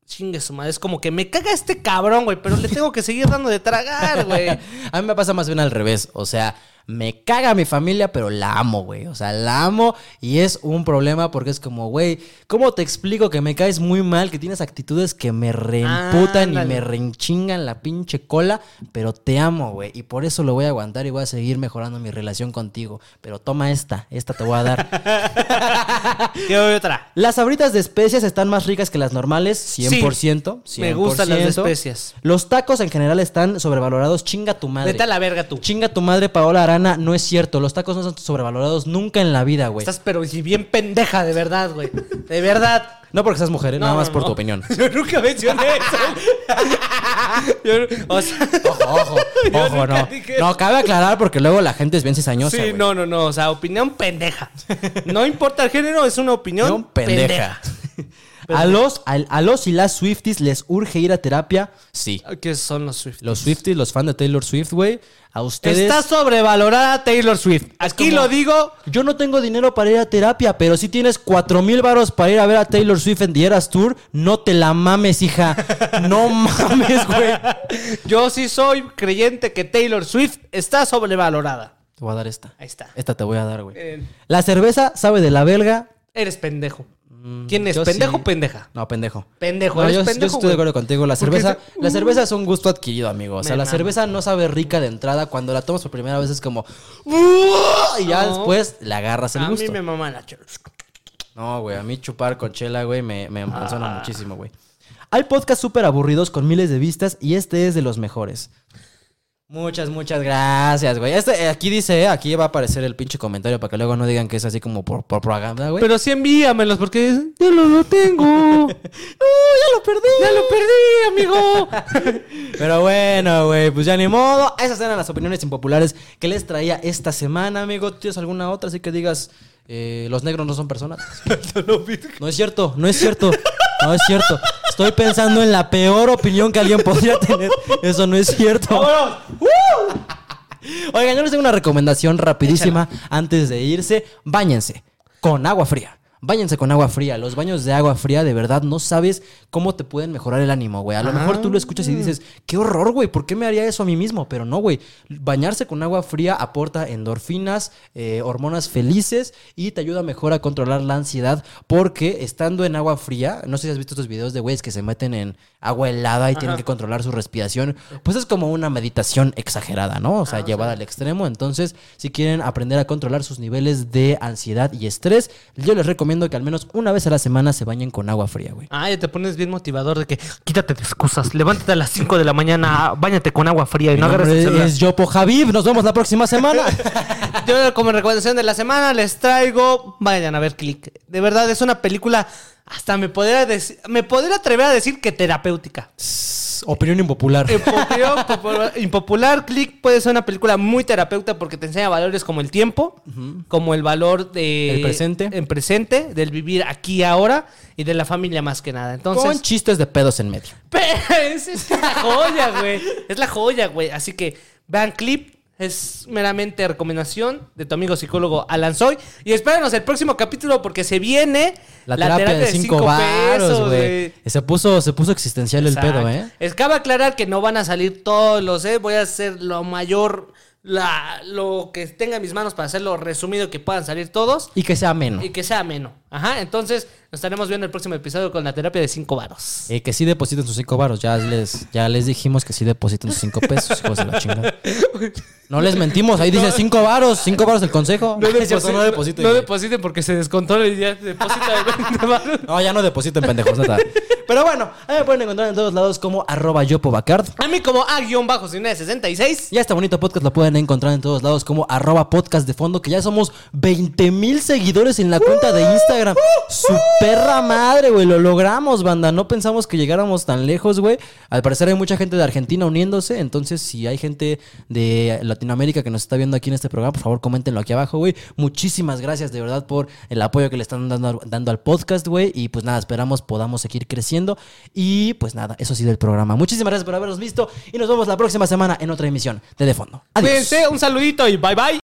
chingue su madre, es como que me caga este cabrón, güey, pero le tengo que seguir dando de tragar, güey. A mí me pasa más bien al revés. O sea, me caga mi familia, pero la amo, güey. O sea, la amo y es un problema porque es como, güey, ¿cómo te explico que me caes muy mal, que tienes actitudes que me reemputan y me reinchingan la pinche cola, pero te amo, güey. Y por eso lo voy a aguantar y voy a seguir mejorando mi relación contigo. Pero toma esta, esta te voy a dar. ¿Qué otra? Las sabritas de especias están más ricas que las normales, 100%. Sí, me gustan las de 100%. especias. Los tacos en general están sobrevalorados. Chinga tu madre. Vete a la verga tú. Chinga tu madre, Paola No es cierto. Los tacos no son sobrevalorados nunca en la vida, güey. Estás pero si bien pendeja, de verdad, güey. De verdad. No porque seas mujer, ¿eh? No, nada más no, por no. tu opinión. Yo nunca mencioné eso. Yo- o sea, Ojo, ojo, ojo, no. No, cabe aclarar porque luego la gente es bien cizañosa, sí, no, no, no. O sea, opinión pendeja. No importa el género, es una opinión No, pendeja. A los, a, a los y las Swifties les urge ir a terapia. Sí. ¿Qué son los Swift? Los Swifties, los fans de Taylor Swift, güey. A ustedes. Está sobrevalorada Taylor Swift. Aquí como- lo digo. Yo no tengo dinero para ir a terapia, pero si tienes cuatro mil varos para ir a ver a Taylor Swift en The Eras Tour, no te la mames, hija. No mames, güey. Yo sí soy creyente que Taylor Swift está sobrevalorada. Te voy a dar esta. Ahí está. Esta te voy a dar, güey. Eh, La cerveza sabe de la verga. eres pendejo. ¿Quién es? Mm, yo ¿Pendejo sí. o pendeja? No, pendejo. Pendejo, No, eres yo, estoy de acuerdo contigo. La cerveza, te- la cerveza es un gusto adquirido, amigo. O sea, Me la cerveza no sabe rica de entrada. Cuando la tomas por primera vez es como. Y ya No. después le agarras el A gusto. mí me mama la chela. No, güey, a mí chupar con chela, güey, me, me emociona Ah. muchísimo, güey. Hay podcasts súper aburridos con miles de vistas y este es de los mejores. Muchas, muchas gracias, güey. Este, eh, aquí dice, eh, aquí va a aparecer el pinche comentario para que luego no digan que es así como por, por propaganda, güey. Pero sí envíamelos porque yo no lo tengo. ¡No, ya lo perdí! ya lo perdí, amigo. Pero bueno, güey, pues ya ni modo. Esas eran las opiniones impopulares que les traía esta semana, amigo. ¿Tienes alguna otra? Así que digas, eh, los negros no son personas. No es cierto, no es cierto. No es cierto. Estoy pensando en la peor opinión que alguien podría tener. Eso no es cierto. Oigan, yo les tengo una recomendación rapidísima antes de irse. Báñense con agua fría. Báñense con agua fría. Los baños de agua fría, de verdad, no sabes cómo te pueden mejorar el ánimo, güey. A lo mejor tú lo escuchas y dices, qué horror, güey, ¿por qué me haría eso a mí mismo? Pero no, güey. Bañarse con agua fría aporta endorfinas, eh, hormonas felices y te ayuda mejor a controlar la ansiedad porque estando en agua fría, no sé si has visto estos videos de güeyes que se meten en agua helada y tienen que controlar su respiración, pues es como una meditación exagerada, ¿no? O sea, llevada al extremo. Entonces, si quieren aprender a controlar sus niveles de ansiedad y estrés, yo les recomiendo recomiendo que al menos una vez a la semana se bañen con agua fría, güey. Ah, ya te pones bien motivador de que quítate de excusas, levántate a las 5 de la mañana, bañate con agua fría y Mi no agarres el celular. es Yopo Javib. Nos vemos la próxima semana. Yo como recomendación de la semana les traigo, vayan a ver Click. De verdad es una película, hasta me podría decir, me podría atrever a decir que terapéutica. Opinión impopular. Impopular, popular- impopular, Click puede ser una película muy terapeuta porque te enseña valores como el tiempo, como el valor de El presente. en presente, del vivir aquí y ahora y de la familia más que nada. Entonces, con chistes de pedos en medio. Es, es la joya, güey. Es la joya, güey. Así que vean clip. Es meramente recomendación de tu amigo psicólogo Alan Soy. Y espérenos el próximo capítulo porque se viene La, terapia, de cinco varos, pesos, güey. Se puso, se puso existencial el pedo, ¿eh? Es cabe aclarar que no van a salir todos los, ¿eh? Voy a hacer lo mayor, la, lo que tenga en mis manos para hacerlo resumido que puedan salir todos Y que sea menos. y que sea ameno. Ajá, entonces nos estaremos viendo el próximo episodio con la terapia de cinco varos. Eh, que sí depositen sus cinco varos. Ya les, ya les dijimos que sí depositen sus cinco pesos, hijos de la chingada. No les mentimos, ahí dice cinco varos, cinco varos el consejo. No, depositen. No güey. depositen porque se descontrola y ya deposita de 20 varos. No, ya no depositen, pendejos, neta. Pero bueno, ahí me pueden encontrar en todos lados como arroba yopobacard. A mí como A-66. Y este bonito podcast lo pueden encontrar en todos lados como arroba podcast de fondo, que ya somos 20 mil seguidores en la cuenta de Instagram. Su perra madre, güey, lo logramos, banda. No pensamos que llegáramos tan lejos, güey. Al parecer hay mucha gente de Argentina uniéndose, entonces si hay gente de Latinoamérica que nos está viendo aquí en este programa, por favor coméntenlo aquí abajo, güey. Muchísimas gracias de verdad por el apoyo que le están dando, dando al podcast, güey. Y pues nada, esperamos podamos seguir creciendo. Y pues nada, eso ha sido el programa. Muchísimas gracias por habernos visto y nos vemos la próxima semana en otra emisión de De Fondo. Adiós. Cuídense, un saludito y bye bye.